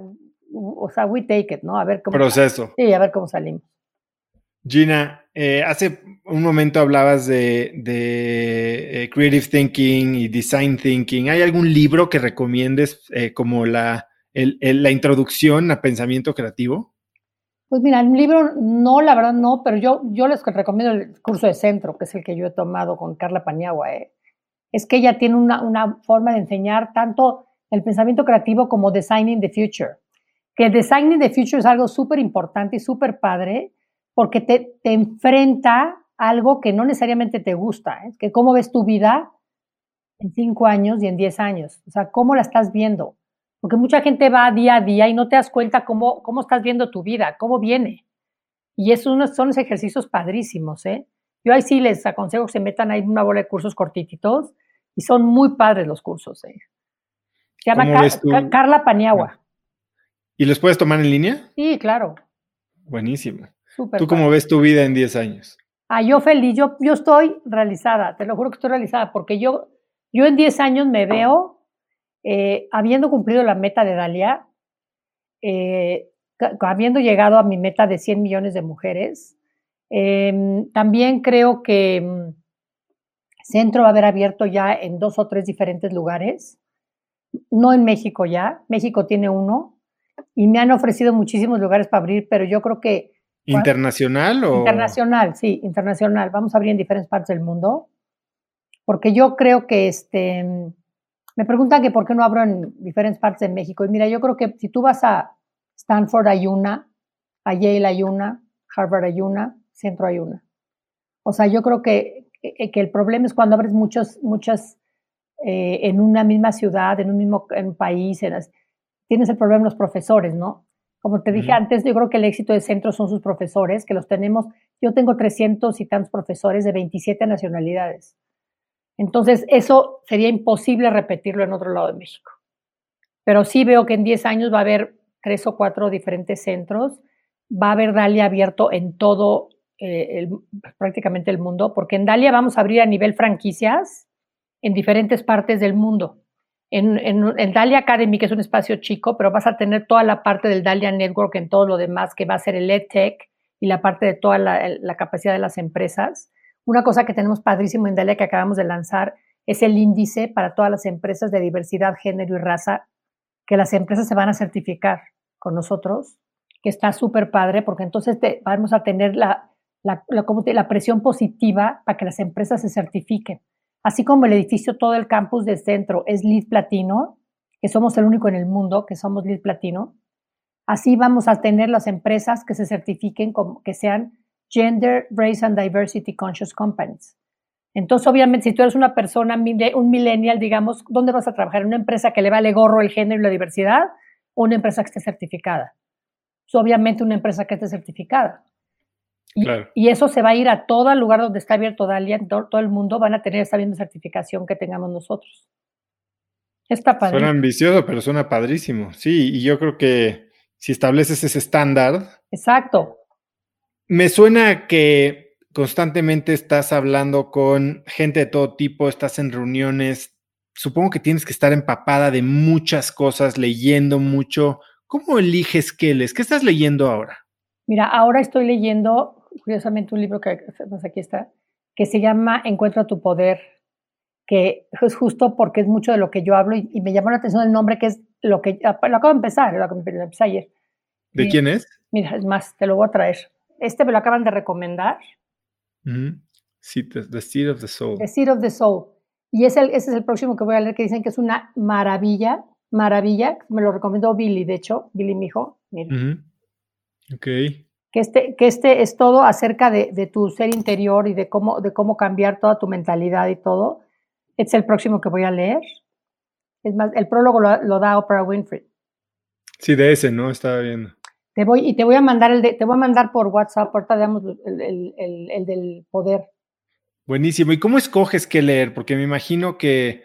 o sea, we take it, ¿no? A ver cómo. Proceso. Sí, a ver cómo salimos. Gina, eh, hace un momento hablabas de, eh, creative thinking y design thinking. ¿Hay algún libro que recomiendes eh, como la, la introducción a pensamiento creativo? Pues mira, un libro no, la verdad no, pero yo, yo les recomiendo el curso de centro, que es el que yo he tomado con Carla Paniagua. Es que ella tiene una, una, forma de enseñar tanto el pensamiento creativo como designing the future. Que designing the future es algo súper importante y súper padre porque te, te, enfrenta a algo que no necesariamente te gusta. ¿eh? Que cómo ves tu vida en cinco años y en diez años? O sea, ¿cómo la estás viendo? Porque mucha gente va día a día y no te das cuenta cómo, cómo estás viendo tu vida, cómo viene. Y esos son los ejercicios padrísimos, ¿eh? Yo ahí sí les aconsejo que se metan ahí una bola de cursos cortititos y son muy padres los cursos, ¿eh? Se llama Carla Paniagua. ¿Y los puedes tomar en línea? Sí, claro. Buenísimo. ¿Tú cómo ves tu vida en 10 años? Ah, yo feliz, yo, yo estoy realizada, te lo juro que estoy realizada, porque yo, yo en 10 años me veo eh, habiendo cumplido la meta de Dalia, eh, habiendo llegado a mi meta de 100 millones de mujeres. Em, también creo que mm, Centro va a haber abierto ya en dos o tres diferentes lugares, no en México ya, México tiene uno, y me han ofrecido muchísimos lugares para abrir, pero yo creo que ¿Internacional o...? Internacional, sí, internacional. Vamos a abrir en diferentes partes del mundo. Porque yo creo que este... Me preguntan que por qué no abro en diferentes partes de México. Y mira, yo creo que si tú vas a Stanford hay una, a Yale hay una, Harvard hay una, Centro hay una. O sea, yo creo que, que el problema es cuando abres muchos, muchas eh, en una misma ciudad, en un mismo en un país, tienes el problema de los profesores, ¿no? Como te dije antes, yo creo que el éxito de centro son sus profesores, que los tenemos. Yo tengo 300 y tantos profesores de 27 nacionalidades. Entonces, eso sería imposible repetirlo en otro lado de México. Pero sí veo que en 10 años va a haber tres o cuatro diferentes centros. Va a haber Dalia abierto en todo, eh, prácticamente el mundo, porque en Dalia vamos a abrir a nivel franquicias en diferentes partes del mundo en, en, Dalia Academy, que es un espacio chico, pero vas a tener toda la parte del Dalia Network en todo lo demás, que va a ser el EdTech y la parte de toda la, capacidad de las empresas. Una cosa que tenemos padrísimo en Dalia que acabamos de lanzar es el índice para todas las empresas de diversidad, género y raza, que las empresas se van a certificar con nosotros, que está súper padre, porque entonces vamos a tener la, la, la presión positiva para que las empresas se certifiquen. Así como el edificio, todo el campus del centro es LEED Platino, que somos el único en el mundo que somos LEED Platino, así vamos a tener las empresas que se certifiquen como que sean Gender, Race and Diversity Conscious Companies. Entonces, obviamente, si tú eres una persona, un millennial, digamos, ¿dónde vas a trabajar? ¿En una empresa que le vale gorro el género y la diversidad o una empresa que esté certificada? Obviamente una empresa que esté certificada. Y, eso se va a ir a todo el lugar donde está abierto Dalia, todo, el mundo van a tener esa misma certificación que tengamos nosotros. Está padre. Suena ambicioso, pero suena padrísimo. Sí, y yo creo que si estableces ese estándar. Exacto. Me suena que constantemente estás hablando con gente de todo tipo, estás en reuniones. Supongo que tienes que estar empapada de muchas cosas, leyendo mucho. ¿Cómo eliges qué lees? ¿Qué estás leyendo ahora? Mira, ahora estoy leyendo curiosamente un libro que pues aquí está, que se llama Encuentra tu poder, que es justo porque es mucho de lo que yo hablo y, me llamó la atención el nombre, que es lo que lo acabo de empezar, lo, empecé ayer. ¿De quién es? Mira, es más, te lo voy a traer. Este me lo acaban de recomendar. Sí, the, Seed of the Soul. The Seed of the Soul. Y es el, ese es el próximo que voy a leer, que dicen que es una maravilla, maravilla. Me lo recomendó Billy, de hecho, Billy, mi hijo. Mira. Ok que este, que este es todo acerca de, de, tu ser interior y de cómo, de cómo cambiar toda tu mentalidad y todo. Este es el próximo que voy a leer. Es más, el prólogo lo, da Oprah Winfrey. Sí, de ese, ¿no? Estaba viendo. Te voy, y te voy a mandar el de, te voy a mandar por WhatsApp, ahorita damos el, el, el, el del poder. Buenísimo. ¿Y cómo escoges qué leer? Porque me imagino que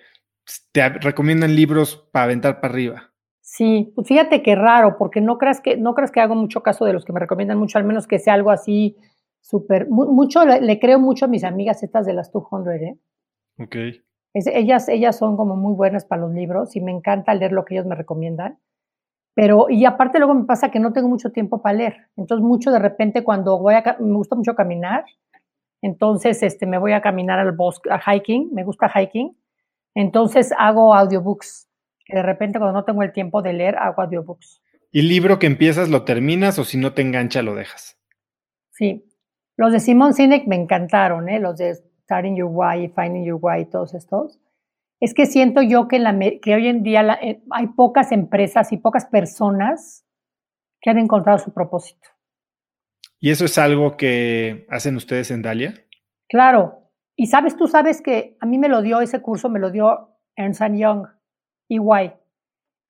te recomiendan libros para aventar para arriba. Sí, pues fíjate que raro, porque no creas que, no creas que hago mucho caso de los que me recomiendan mucho, al menos que sea algo así súper, mucho, le, creo mucho a mis amigas estas de las 200, ¿eh? Ok. ellas, ellas son como muy buenas para los libros y me encanta leer lo que ellos me recomiendan. Pero, y aparte luego me pasa que no tengo mucho tiempo para leer. Entonces, mucho de repente cuando voy a, me gusta mucho caminar, entonces este, me voy a caminar al bosque, a hiking, me gusta hiking. Entonces hago audiobooks que de repente cuando no tengo el tiempo de leer, hago audiobooks. ¿Y libro que empiezas lo terminas o si no te engancha lo dejas? Sí. Los de Simon Sinek me encantaron, ¿eh? los de Starting Your Why, Finding Your Why, todos estos. Es que siento yo que, la, que hoy en día eh, hay pocas empresas y pocas personas que han encontrado su propósito. ¿Y eso es algo que hacen ustedes en Dalia? Claro, Y sabes, tú sabes que a mí me lo dio ese curso, me lo dio Ernst Young, EY,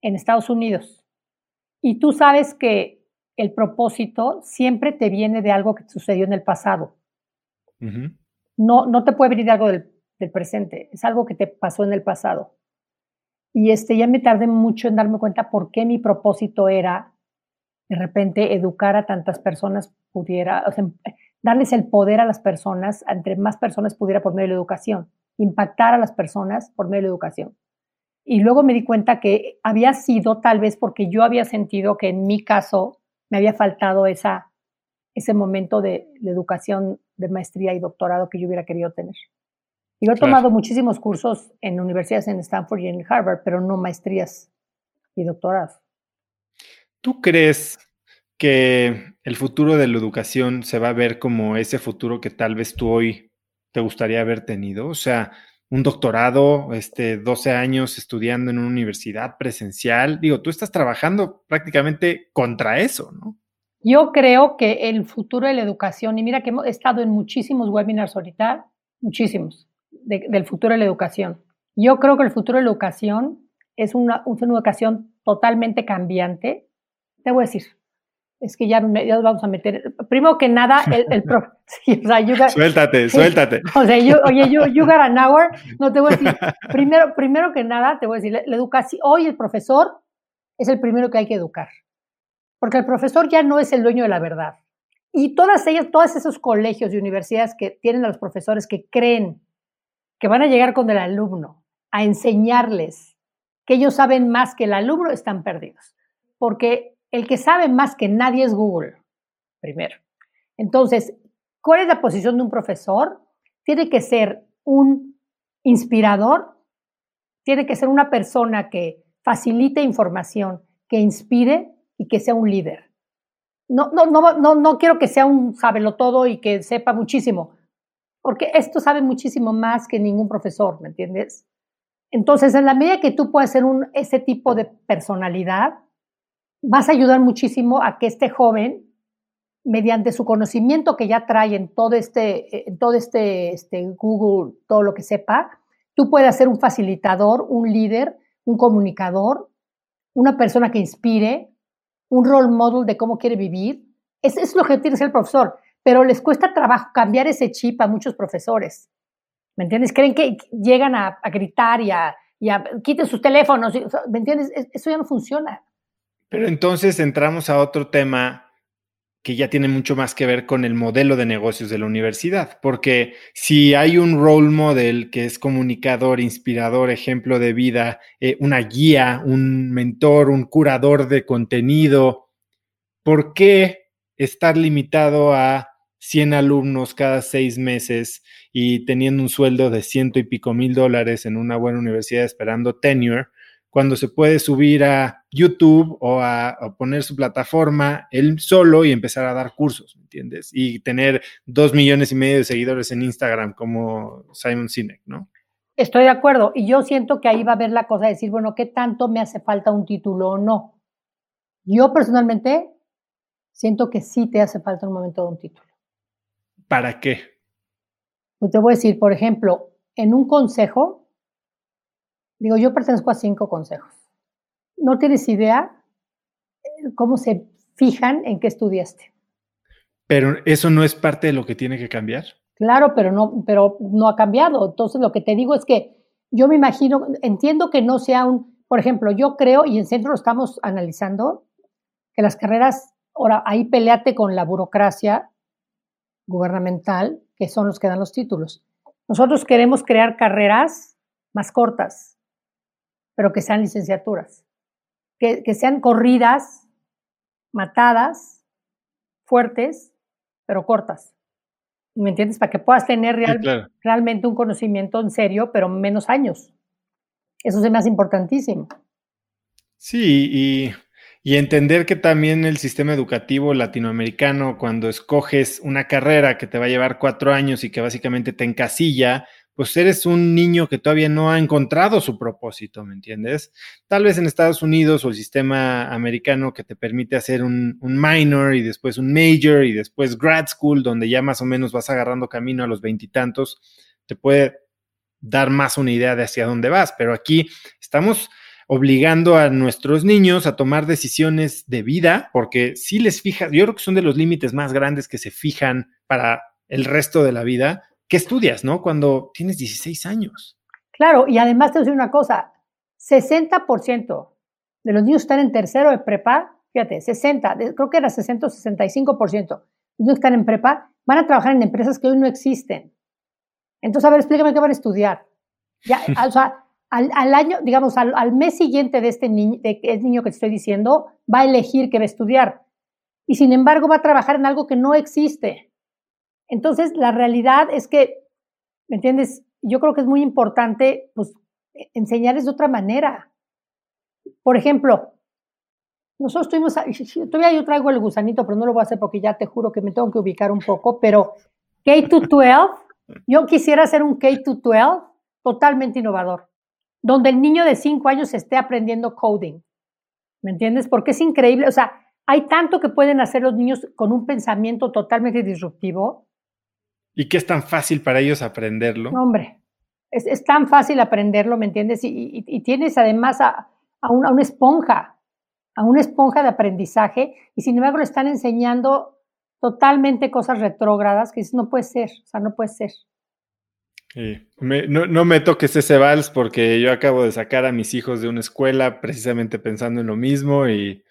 en Estados Unidos. Y tú sabes que el propósito siempre te viene de algo que sucedió en el pasado. no, no te puede venir de algo del, del, presente, es algo que te pasó en el pasado. Y este, ya me tardé mucho en darme cuenta por qué mi propósito era de repente educar a tantas personas pudiera, o sea, darles el poder a las personas, entre más personas pudiera por medio de la educación, impactar a las personas por medio de la educación. Y luego me di cuenta que había sido tal vez porque yo había sentido que en mi caso me había faltado esa, ese momento de la educación de maestría y doctorado que yo hubiera querido tener. Yo he tomado muchísimos cursos en universidades en Stanford y en Harvard, pero no maestrías y doctorados. ¿Tú crees que el futuro de la educación se va a ver como ese futuro que tal vez tú hoy te gustaría haber tenido? O sea, un doctorado, este, 12 años estudiando en una universidad presencial. Digo, tú estás trabajando prácticamente contra eso, ¿no? Yo creo que el futuro de la educación, y mira que hemos estado en muchísimos webinars ahorita, muchísimos, del futuro de la educación. Yo creo que el futuro de la educación es una, educación totalmente cambiante. Te voy a decir, es que ya, nos vamos a meter. Primero que nada, el, el profe. suéltate, suéltate. O sea, yo, oye, you, you got an hour. No te voy a decir. Primero, primero que nada, te voy a decir, la, educación. Hoy el profesor es el primero que hay que educar. Porque el profesor ya no es el dueño de la verdad. Y todas ellas, todos esos colegios y universidades que tienen a los profesores que creen que van a llegar con el alumno a enseñarles que ellos saben más que el alumno, están perdidos. Porque el que sabe más que nadie es Google, primero. Entonces, ¿cuál es la posición de un profesor? Tiene que ser un inspirador, tiene que ser una persona que facilite información, que inspire y que sea un líder. No, no, no, no, no quiero que sea un todo y que sepa muchísimo, porque esto sabe muchísimo más que ningún profesor, ¿me entiendes? Entonces, en la medida que tú puedas ser un, ese tipo de personalidad, vas a ayudar muchísimo a que este joven, mediante su conocimiento que ya trae en todo este, todo este, este Google, todo lo que sepa, tú puedas ser un facilitador, un líder, un comunicador, una persona que inspire, un role model de cómo quiere vivir. Es, es lo que tiene que ser el profesor, pero les cuesta trabajo cambiar ese chip a muchos profesores. ¿Me entiendes? Creen que llegan a, gritar y a, y a quiten sus teléfonos. ¿Me entiendes? Eso ya no funciona. Pero entonces entramos a otro tema que ya tiene mucho más que ver con el modelo de negocios de la universidad, porque si hay un role model que es comunicador, inspirador, ejemplo de vida, eh, una guía, un mentor, un curador de contenido, ¿por qué estar limitado a 100 alumnos cada seis meses y teniendo un sueldo de ciento y pico mil dólares en una buena universidad esperando tenure? Cuando se puede subir a YouTube o a, poner su plataforma él solo y empezar a dar cursos, ¿me entiendes? Y tener dos millones y medio de seguidores en Instagram como Simon Sinek, ¿no? Estoy de acuerdo. Y yo siento que ahí va a haber la cosa de decir, bueno, ¿qué tanto me hace falta un título o no? Yo personalmente siento que sí te hace falta un momento de un título. ¿Para qué? Pues te voy a decir, por ejemplo, en un consejo, Digo, yo pertenezco a cinco consejos. No tienes idea eh, cómo se fijan en qué estudiaste. Pero eso no es parte de lo que tiene que cambiar. Claro, pero no, pero no ha cambiado. Entonces, lo que te digo es que yo me imagino, entiendo que no sea un, por ejemplo, yo creo, y en centro lo estamos analizando, que las carreras, ahora ahí peleate con la burocracia gubernamental, que son los que dan los títulos. Nosotros queremos crear carreras más cortas, pero que sean licenciaturas, que, sean corridas, matadas, fuertes, pero cortas. ¿Me entiendes? Para que puedas tener realmente un conocimiento en serio, pero menos años. Eso se me hace importantísimo. Sí, y, y, entender que también el sistema educativo latinoamericano, cuando escoges una carrera que te va a llevar cuatro años y que básicamente te encasilla, pues eres un niño que todavía no ha encontrado su propósito, ¿me entiendes? Tal vez en Estados Unidos o el sistema americano que te permite hacer un, minor y después un major y después grad school, donde ya más o menos vas agarrando camino a los veintitantos, te puede dar más una idea de hacia dónde vas, pero aquí estamos obligando a nuestros niños a tomar decisiones de vida, porque si les fijas, yo creo que son de los límites más grandes que se fijan para el resto de la vida. ¿Qué estudias, no? Cuando tienes 16 años. Claro, y además te voy a decir una cosa, 60% de los niños están en tercero de prepa, fíjate, 60, creo que era 60 o 65%, los niños están en prepa, van a trabajar en empresas que hoy no existen. Entonces, a ver, explícame qué van a estudiar. Ya, o sea, al, año, digamos, al, mes siguiente de este niño, de este niño que te estoy diciendo, va a elegir qué va a estudiar. Y sin embargo, va a trabajar en algo que no existe. Entonces, la realidad es que, ¿me entiendes? Yo creo que es muy importante, pues, e, enseñarles de otra manera. Por ejemplo, nosotros tuvimos, todavía yo traigo el gusanito, pero no lo voy a hacer porque ya te juro que me tengo que ubicar un poco, pero K-12, yo quisiera hacer un K-12 totalmente innovador donde el niño de cinco años esté aprendiendo coding. ¿Me entiendes? Porque es increíble. O sea, hay tanto que pueden hacer los niños con un pensamiento totalmente disruptivo. ¿Y que es tan fácil para ellos aprenderlo? Hombre, es, tan fácil aprenderlo, ¿me entiendes? Y, tienes además a, una, a, una, esponja, a una esponja de aprendizaje, y sin embargo le están enseñando totalmente cosas retrógradas que no puede ser, o sea, no puede ser no, me toques ese vals porque yo acabo de sacar a mis hijos de una escuela precisamente pensando en lo mismo y,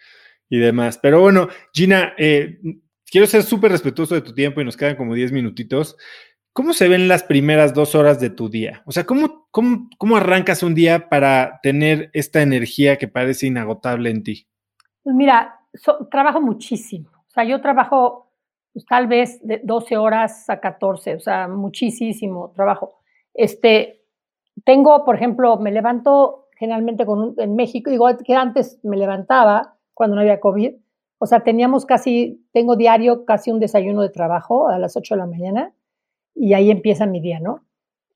demás. Pero bueno, Gina, eh, quiero ser súper respetuoso de tu tiempo y nos quedan como 10 minutitos. ¿Cómo se ven las primeras dos horas de tu día? O sea, ¿cómo, cómo, arrancas un día para tener esta energía que parece inagotable en ti? Pues mira, trabajo muchísimo. O sea, yo trabajo pues, tal vez de 12 horas a 14, o sea, muchísimo trabajo. Este, tengo, por ejemplo, me levanto generalmente con en México, digo que antes me levantaba cuando no había COVID, o sea, teníamos casi, tengo diario casi un desayuno de trabajo a las 8 de la mañana y ahí empieza mi día, ¿no?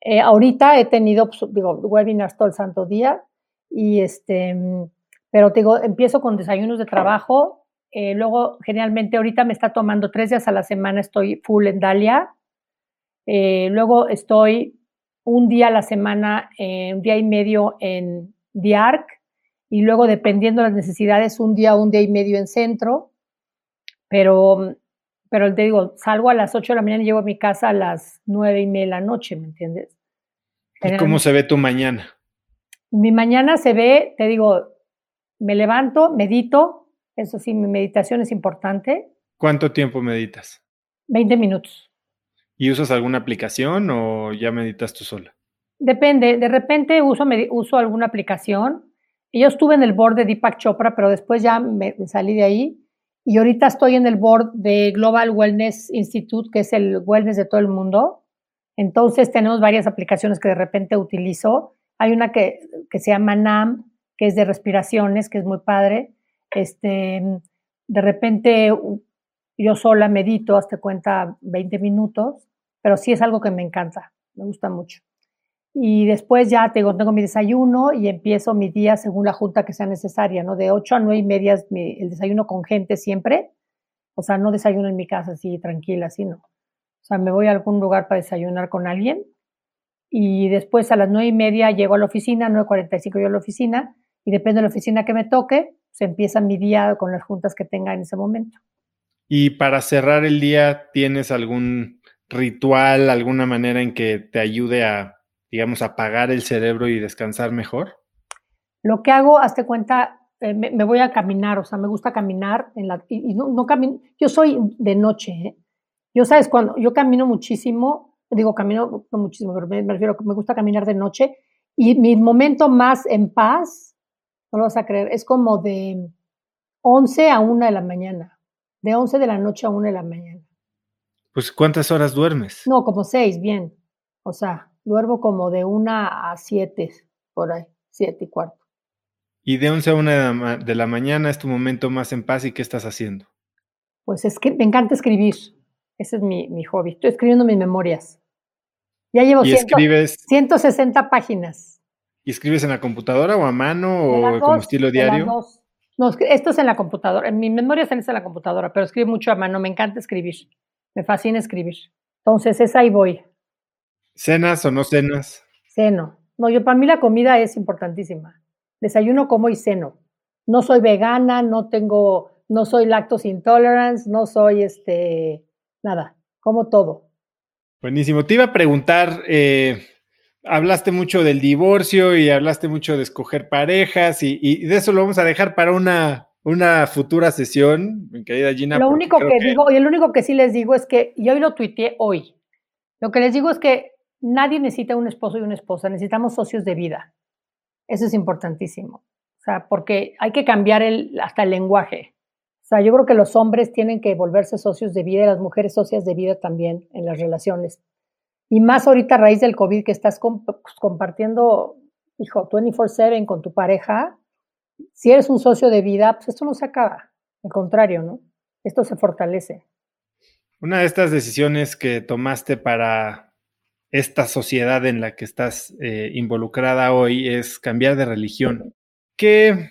Eh, ahorita he tenido, pues, digo, webinars todo el santo día y este, pero digo, empiezo con desayunos de trabajo, eh, luego, generalmente, ahorita me está tomando tres días a la semana, estoy full en Dalia. Eh, luego estoy un día a la semana, un día y medio en Diarc. Y luego, dependiendo de las necesidades, un día, un día y medio en centro. Pero, pero te digo, salgo a las 8 de la mañana y llego a mi casa a las nueve y media de la noche, ¿me entiendes? ¿Y cómo se ve tu mañana? Mi mañana se ve, te digo, me levanto, medito, eso sí, mi meditación es importante. ¿Cuánto tiempo meditas? 20 minutos. ¿Y usas alguna aplicación o ya meditas tú sola? Depende, de repente uso, uso alguna aplicación. Yo estuve en el board de Deepak Chopra, pero después ya me, salí de ahí. Y ahorita estoy en el board de Global Wellness Institute, que es el wellness de todo el mundo. Entonces tenemos varias aplicaciones que de repente utilizo. Hay una que, que se llama NAM, que es de respiraciones, que es muy padre. Este, de repente yo sola medito, hasta cuenta 20 minutos, pero sí es algo que me encanta, me gusta mucho. Y después ya tengo, tengo mi desayuno y empiezo mi día según la junta que sea necesaria, ¿no? De 8 a 9 y media es el desayuno con gente siempre. O sea, no desayuno en mi casa así tranquila, así no. O sea, me voy a algún lugar para desayunar con alguien y después a las 9 y media llego a la oficina, 9.45 yo a la oficina y depende de la oficina que me toque, se empieza mi día con las juntas que tenga en ese momento. Y para cerrar el día, ¿tienes algún ritual, alguna manera en que te ayude a, digamos, apagar el cerebro y descansar mejor? Lo que hago, hazte cuenta, eh, me, voy a caminar, o sea, me gusta caminar en la, y, no, no camino, yo soy de noche, ¿eh? yo sabes, cuando yo camino muchísimo, digo camino no muchísimo, pero me, me refiero que me gusta caminar de noche y mi momento más en paz no lo vas a creer, es como de 11 a 1 de la mañana, de 11 de la noche a 1 de la mañana. Pues ¿cuántas horas duermes? No, como 6, bien. O sea, duermo como de 1 a 7, por ahí, 7 y cuarto. Y de 11 a 1 de la mañana es tu momento más en paz y ¿qué estás haciendo? Pues es que me encanta escribir. Ese es mi, mi hobby. Estoy escribiendo mis memorias. Ya llevo 160 páginas. ¿Y escribes en la computadora o a mano o como estilo diario? No, esto es en la computadora. En mi memoria está en la computadora, pero escribo mucho a mano. Me encanta escribir. Me fascina escribir. Entonces, es ahí voy. ¿Cenas o no cenas? Ceno. No, yo para mí la comida es importantísima. Desayuno, como y ceno. No soy vegana, no tengo, no soy lactose intolerance, no soy este, nada, como todo. Buenísimo. Te iba a preguntar, eh, hablaste mucho del divorcio y hablaste mucho de escoger parejas y, de eso lo vamos a dejar para una, una futura sesión, mi querida Gina. Lo único que, digo, y el único que sí les digo es que, y hoy lo tuiteé hoy, lo que les digo es que nadie necesita un esposo y una esposa, necesitamos socios de vida. Eso es importantísimo. O sea, porque hay que cambiar hasta el lenguaje. O sea, yo creo que los hombres tienen que volverse socios de vida y las mujeres socias de vida también en las relaciones. Y más ahorita a raíz del COVID que estás pues, compartiendo, hijo, 24/7 con tu pareja, si eres un socio de vida, pues esto no se acaba. Al contrario, ¿no? Esto se fortalece. Una de estas decisiones que tomaste para esta sociedad en la que estás eh, involucrada hoy es cambiar de religión. ¿Qué,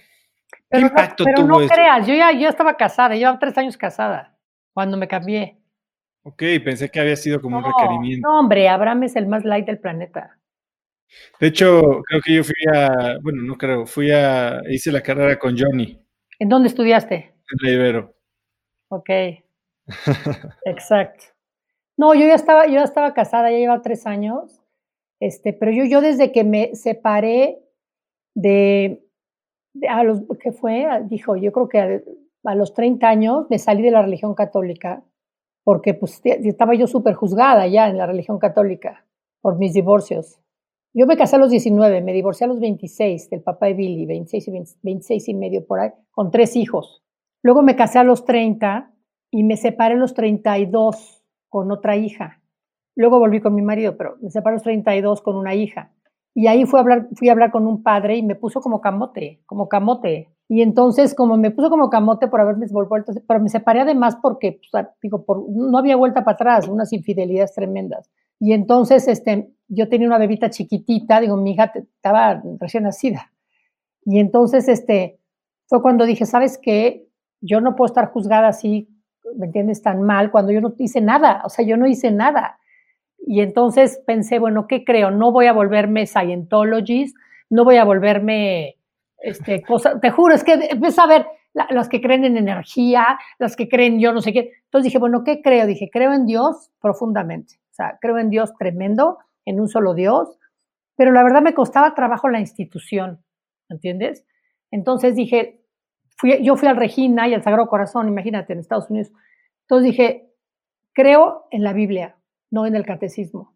impacto no, pero no creas, yo ya yo estaba casada, llevaba tres años casada cuando me cambié. Ok, pensé que había sido como un requerimiento. No, hombre, Abraham es el más light del planeta. De hecho, creo que yo fui a, bueno, no creo, fui a, hice la carrera con Johnny. ¿En dónde estudiaste? En la Ibero. Ok. Exacto. No, yo ya estaba, yo ya estaba casada, ya lleva tres años, este, pero yo, yo desde que me separé de, a los, ¿qué fue? Dijo, yo creo que a, los 30 años me salí de la religión católica, porque pues estaba yo súper juzgada ya en la religión católica por mis divorcios. Yo me casé a los 19, me divorcié a los 26 del papá de Billy, 26 y, 26 y medio por ahí, con tres hijos. Luego me casé a los 30 y me separé a los 32 con otra hija. Luego volví con mi marido, pero me separé a los 32 con una hija. Y ahí fui a, hablar, fui a hablar con un padre y me puso como camote, como camote. Y entonces, como me puso como camote por haberme vuelto, pero me separé además porque, digo, por, no había vuelta para atrás, unas infidelidades tremendas. Y entonces, este, yo tenía una bebita chiquitita, digo, mi hija estaba recién nacida. Y entonces, este, fue cuando dije, ¿sabes qué? Yo no puedo estar juzgada así ¿me entiendes?, tan mal cuando yo no hice nada, o sea, yo no hice nada. Y entonces pensé, bueno, ¿qué creo? No voy a volverme Scientologist, no voy a volverme, este, cosa, te juro, es que empieza a ver las que creen en energía, las que creen yo no sé qué. Entonces dije, bueno, ¿qué creo? Dije, creo en Dios profundamente, o sea, creo en Dios tremendo, en un solo Dios, pero la verdad me costaba trabajo la institución, ¿entiendes? Entonces dije, yo fui al Regina y al Sagrado Corazón, imagínate, en Estados Unidos. Entonces dije, creo en la Biblia, no en el catecismo.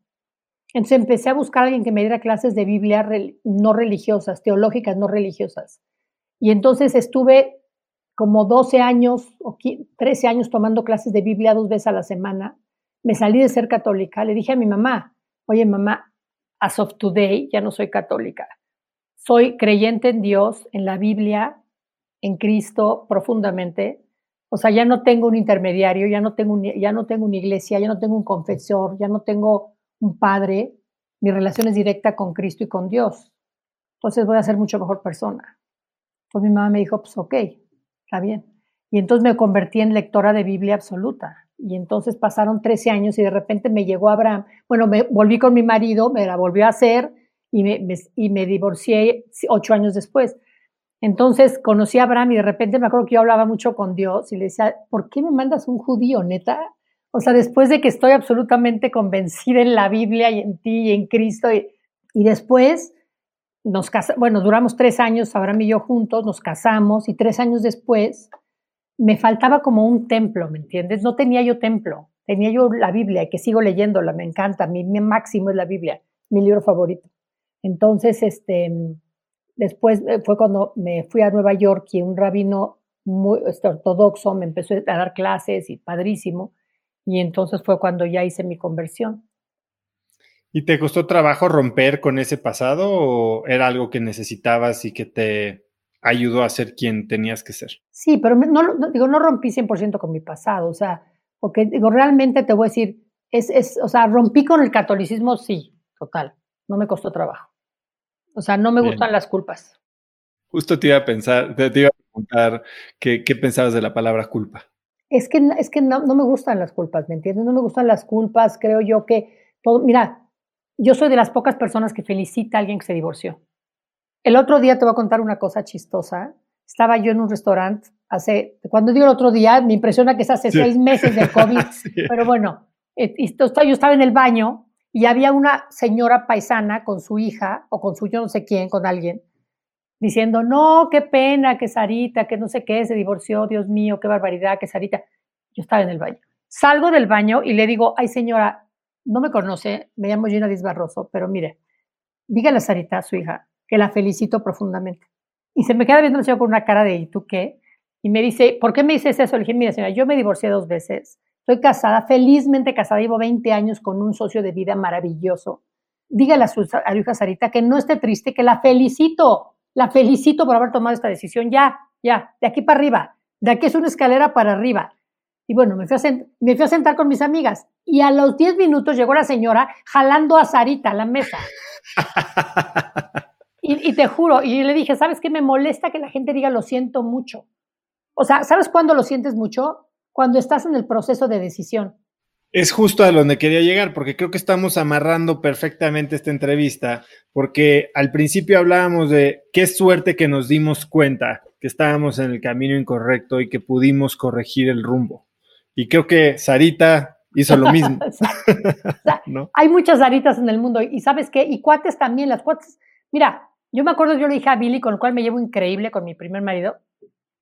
Entonces empecé a buscar a alguien que me diera clases de Biblia no religiosas, teológicas no religiosas. Y entonces estuve como 12 años o 13 años tomando clases de Biblia dos veces a la semana. Me salí de ser católica. Le dije a mi mamá, oye mamá, as of today ya no soy católica. Soy creyente en Dios, en la Biblia, en Cristo profundamente. O sea, ya no tengo un intermediario, ya no tengo, ya no tengo una iglesia, ya no tengo un confesor, ya no tengo un padre. Mi relación es directa con Cristo y con Dios. Entonces voy a ser mucho mejor persona. Entonces mi mamá me dijo, pues ok, está bien. Y entonces me convertí en lectora de Biblia absoluta. Y entonces pasaron 13 años y de repente me llegó Abraham. Bueno, me volví con mi marido, me la volvió a hacer y me, y me divorcié ocho años después. Entonces conocí a Abraham y de repente me acuerdo que yo hablaba mucho con Dios y le decía, ¿por qué me mandas un judío, neta? O sea, después de que estoy absolutamente convencida en la Biblia y en ti y en Cristo, y, después nos casamos, bueno, duramos tres años, Abraham y yo juntos, nos casamos y tres años después me faltaba como un templo, ¿me entiendes? No tenía yo templo, tenía yo la Biblia y que sigo leyéndola, me encanta, mi, mi máximo es la Biblia, mi libro favorito. Entonces, este, Después eh, fue cuando me fui a Nueva York y un rabino muy ortodoxo me empezó a dar clases y padrísimo. Y entonces fue cuando ya hice mi conversión. ¿Y te costó trabajo romper con ese pasado o era algo que necesitabas y que te ayudó a ser quien tenías que ser? Sí, pero no, digo, no rompí 100% con mi pasado, o sea, porque digo, realmente te voy a decir, es, es, o sea, rompí con el catolicismo, sí, total, no me costó trabajo. O sea, no me gustan las culpas. Justo te iba a pensar, te, iba a preguntar qué, pensabas de la palabra culpa. Es que, es que no, me gustan las culpas, ¿me entiendes? No me gustan las culpas, creo yo que todo, mira, yo soy de las pocas personas que felicita a alguien que se divorció. El otro día te voy a contar una cosa chistosa. Estaba yo en un restaurante hace, cuando digo el otro día, me impresiona que es hace seis meses del COVID, pero bueno, eh, yo estaba en el baño y había una señora paisana con su hija o con su yo no sé quién, con alguien, diciendo, no, qué pena que Sarita, que no sé qué, se divorció, Dios mío, qué barbaridad, que Sarita. Yo estaba en el baño. Salgo del baño y le digo, ay señora, no me conoce, me llamo Gina Díaz Barroso, pero mire, dígale a Sarita, su hija, que la felicito profundamente. Y se me queda viendo el señor con una cara de, ¿y tú qué? Y me dice, ¿por qué me dices eso? Le dije, mira señora, yo me divorcié dos veces, estoy casada, felizmente casada, llevo 20 años con un socio de vida maravilloso. Dígale a su, a hija Sarita que no esté triste, que la felicito, la felicito por haber tomado esta decisión, ya, ya, de aquí para arriba, de aquí es una escalera para arriba. Y bueno, me fui, a me fui a sentar con mis amigas y a los 10 minutos llegó la señora jalando a Sarita a la mesa. y, y, te juro, y le dije, ¿sabes qué? Me molesta que la gente diga lo siento mucho. O sea, ¿sabes cuándo lo sientes mucho? Cuando estás en el proceso de decisión. Es justo a donde quería llegar, porque creo que estamos amarrando perfectamente esta entrevista, porque al principio hablábamos de qué suerte que nos dimos cuenta que estábamos en el camino incorrecto y que pudimos corregir el rumbo. Y creo que Sarita hizo lo mismo. Hay muchas Saritas en el mundo y sabes qué, y cuates también, las cuates. Mira, yo me acuerdo, yo le dije a Billy, con el cual me llevo increíble con mi primer marido,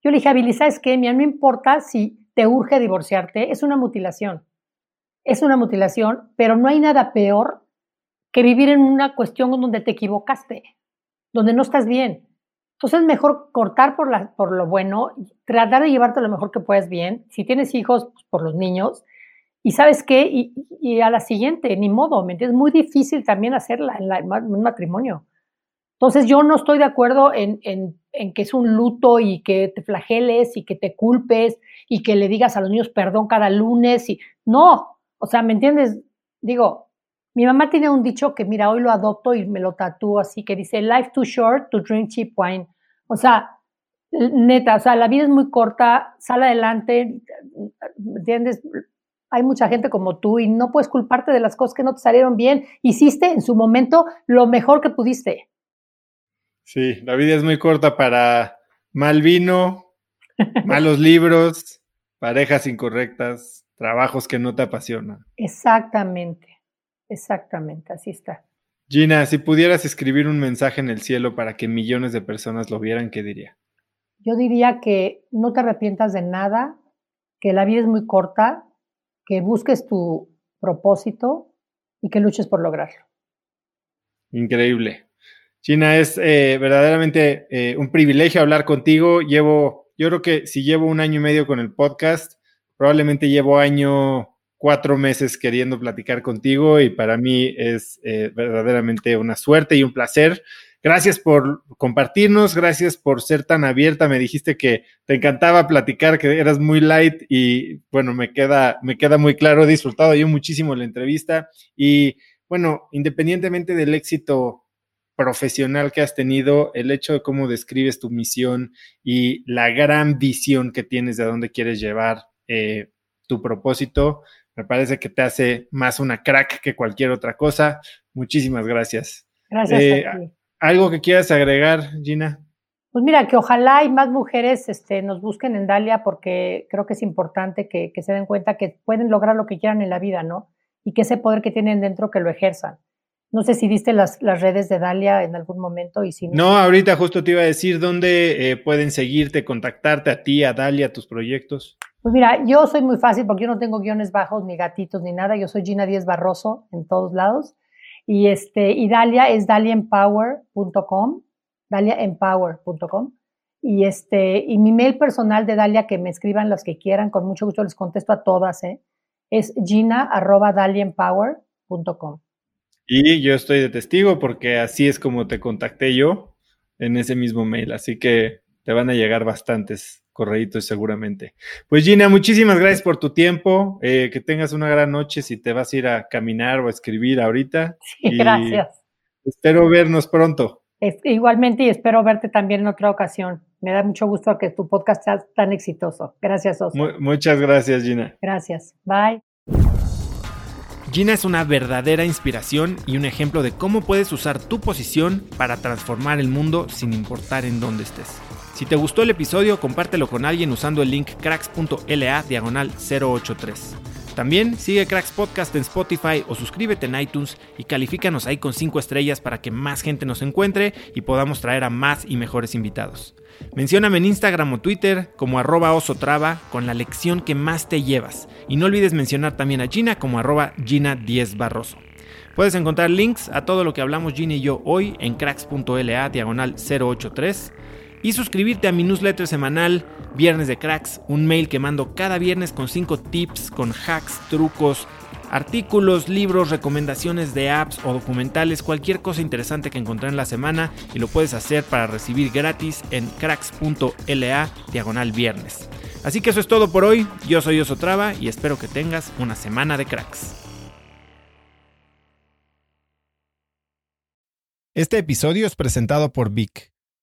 yo le dije a Billy, ¿sabes qué? Mira, no importa si te urge divorciarte, es una mutilación. Es una mutilación, pero no hay nada peor que vivir en una cuestión donde te equivocaste, donde no estás bien. Entonces es mejor cortar por, la, por lo bueno, tratar de llevarte lo mejor que puedas bien. Si tienes hijos, pues, por los niños. Y sabes qué, y, a la siguiente, ni modo, ¿me entiendes? Es muy difícil también hacerla en, un matrimonio. Entonces yo no estoy de acuerdo en, en, en, que es un luto y que te flageles y que te culpes y que le digas a los niños perdón cada lunes. y No, o sea, ¿me entiendes? Digo, mi mamá tiene un dicho que, mira, hoy lo adopto y me lo tatúo así, que dice, life too short to drink cheap wine. O sea, neta, o sea, la vida es muy corta, sal adelante, ¿entiendes? Hay mucha gente como tú y no puedes culparte de las cosas que no te salieron bien. Hiciste en su momento lo mejor que pudiste. Sí, la vida es muy corta para mal vino, malos libros, parejas incorrectas, trabajos que no te apasionan. Exactamente. Exactamente, así está. Gina, si pudieras escribir un mensaje en el cielo para que millones de personas lo vieran, ¿qué diría? Yo diría que no te arrepientas de nada, que la vida es muy corta, que busques tu propósito y que luches por lograrlo. Increíble. Gina, es eh, verdaderamente eh, un privilegio hablar contigo. Llevo, yo creo que si llevo un año y medio con el podcast, probablemente llevo año cuatro meses queriendo platicar contigo y para mí es eh, verdaderamente una suerte y un placer. Gracias por compartirnos, gracias por ser tan abierta. Me dijiste que te encantaba platicar, que eras muy light y bueno, me queda, me queda muy claro. He disfrutado yo muchísimo la entrevista y bueno, independientemente del éxito profesional que has tenido, el hecho de cómo describes tu misión y la gran visión que tienes de dónde quieres llevar eh, tu propósito, me parece que te hace más una crack que cualquier otra cosa. Muchísimas gracias. Gracias. Eh, ¿Algo que quieras agregar, Gina? Pues mira, que ojalá y más mujeres este, nos busquen en Dalia porque creo que es importante que, se den cuenta que pueden lograr lo que quieran en la vida, ¿no? Y que ese poder que tienen dentro que lo ejerzan. No sé si viste las, las redes de Dalia en algún momento y si no. ahorita justo te iba a decir dónde eh, pueden seguirte, contactarte a ti, a Dalia, a tus proyectos. Pues mira, yo soy muy fácil porque yo no tengo guiones bajos, ni gatitos, ni nada. Yo soy Gina Díez Barroso en todos lados. Y, este, y Dalia es daliaempower.com, daliaempower.com. Y, este, y mi mail personal de Dalia, que me escriban las que quieran, con mucho gusto les contesto a todas, ¿eh? es gina.daliaempower.com. Y yo estoy de testigo porque así es como te contacté yo en ese mismo mail. Así que te van a llegar bastantes correitos seguramente. Pues Gina, muchísimas gracias por tu tiempo. Eh, que tengas una gran noche si te vas a ir a caminar o a escribir ahorita. Sí, gracias. Espero vernos pronto. igualmente y espero verte también en otra ocasión. Me da mucho gusto que tu podcast sea tan exitoso. Gracias, Oscar. muchas gracias, Gina. Gracias. Bye. Gina es una verdadera inspiración y un ejemplo de cómo puedes usar tu posición para transformar el mundo sin importar en dónde estés. Si te gustó el episodio, compártelo con alguien usando el link cracks.la diagonal 083. También sigue Cracks Podcast en Spotify o suscríbete en iTunes y califícanos ahí con 5 estrellas para que más gente nos encuentre y podamos traer a más y mejores invitados. Mencióname en Instagram o Twitter como arroba osotrava con la lección que más te llevas. Y no olvides mencionar también a Gina como arroba Gina10 Barroso. Puedes encontrar links a todo lo que hablamos Gina y yo hoy en cracks.la diagonal 083 y suscribirte a mi newsletter semanal Viernes de Cracks, un mail que mando cada viernes con 5 tips, con hacks, trucos, artículos, libros, recomendaciones de apps o documentales, cualquier cosa interesante que encontré en la semana y lo puedes hacer para recibir gratis en cracks.la diagonal viernes. Así que eso es todo por hoy, yo soy Osotrava y espero que tengas una semana de cracks. Este episodio es presentado por Vic.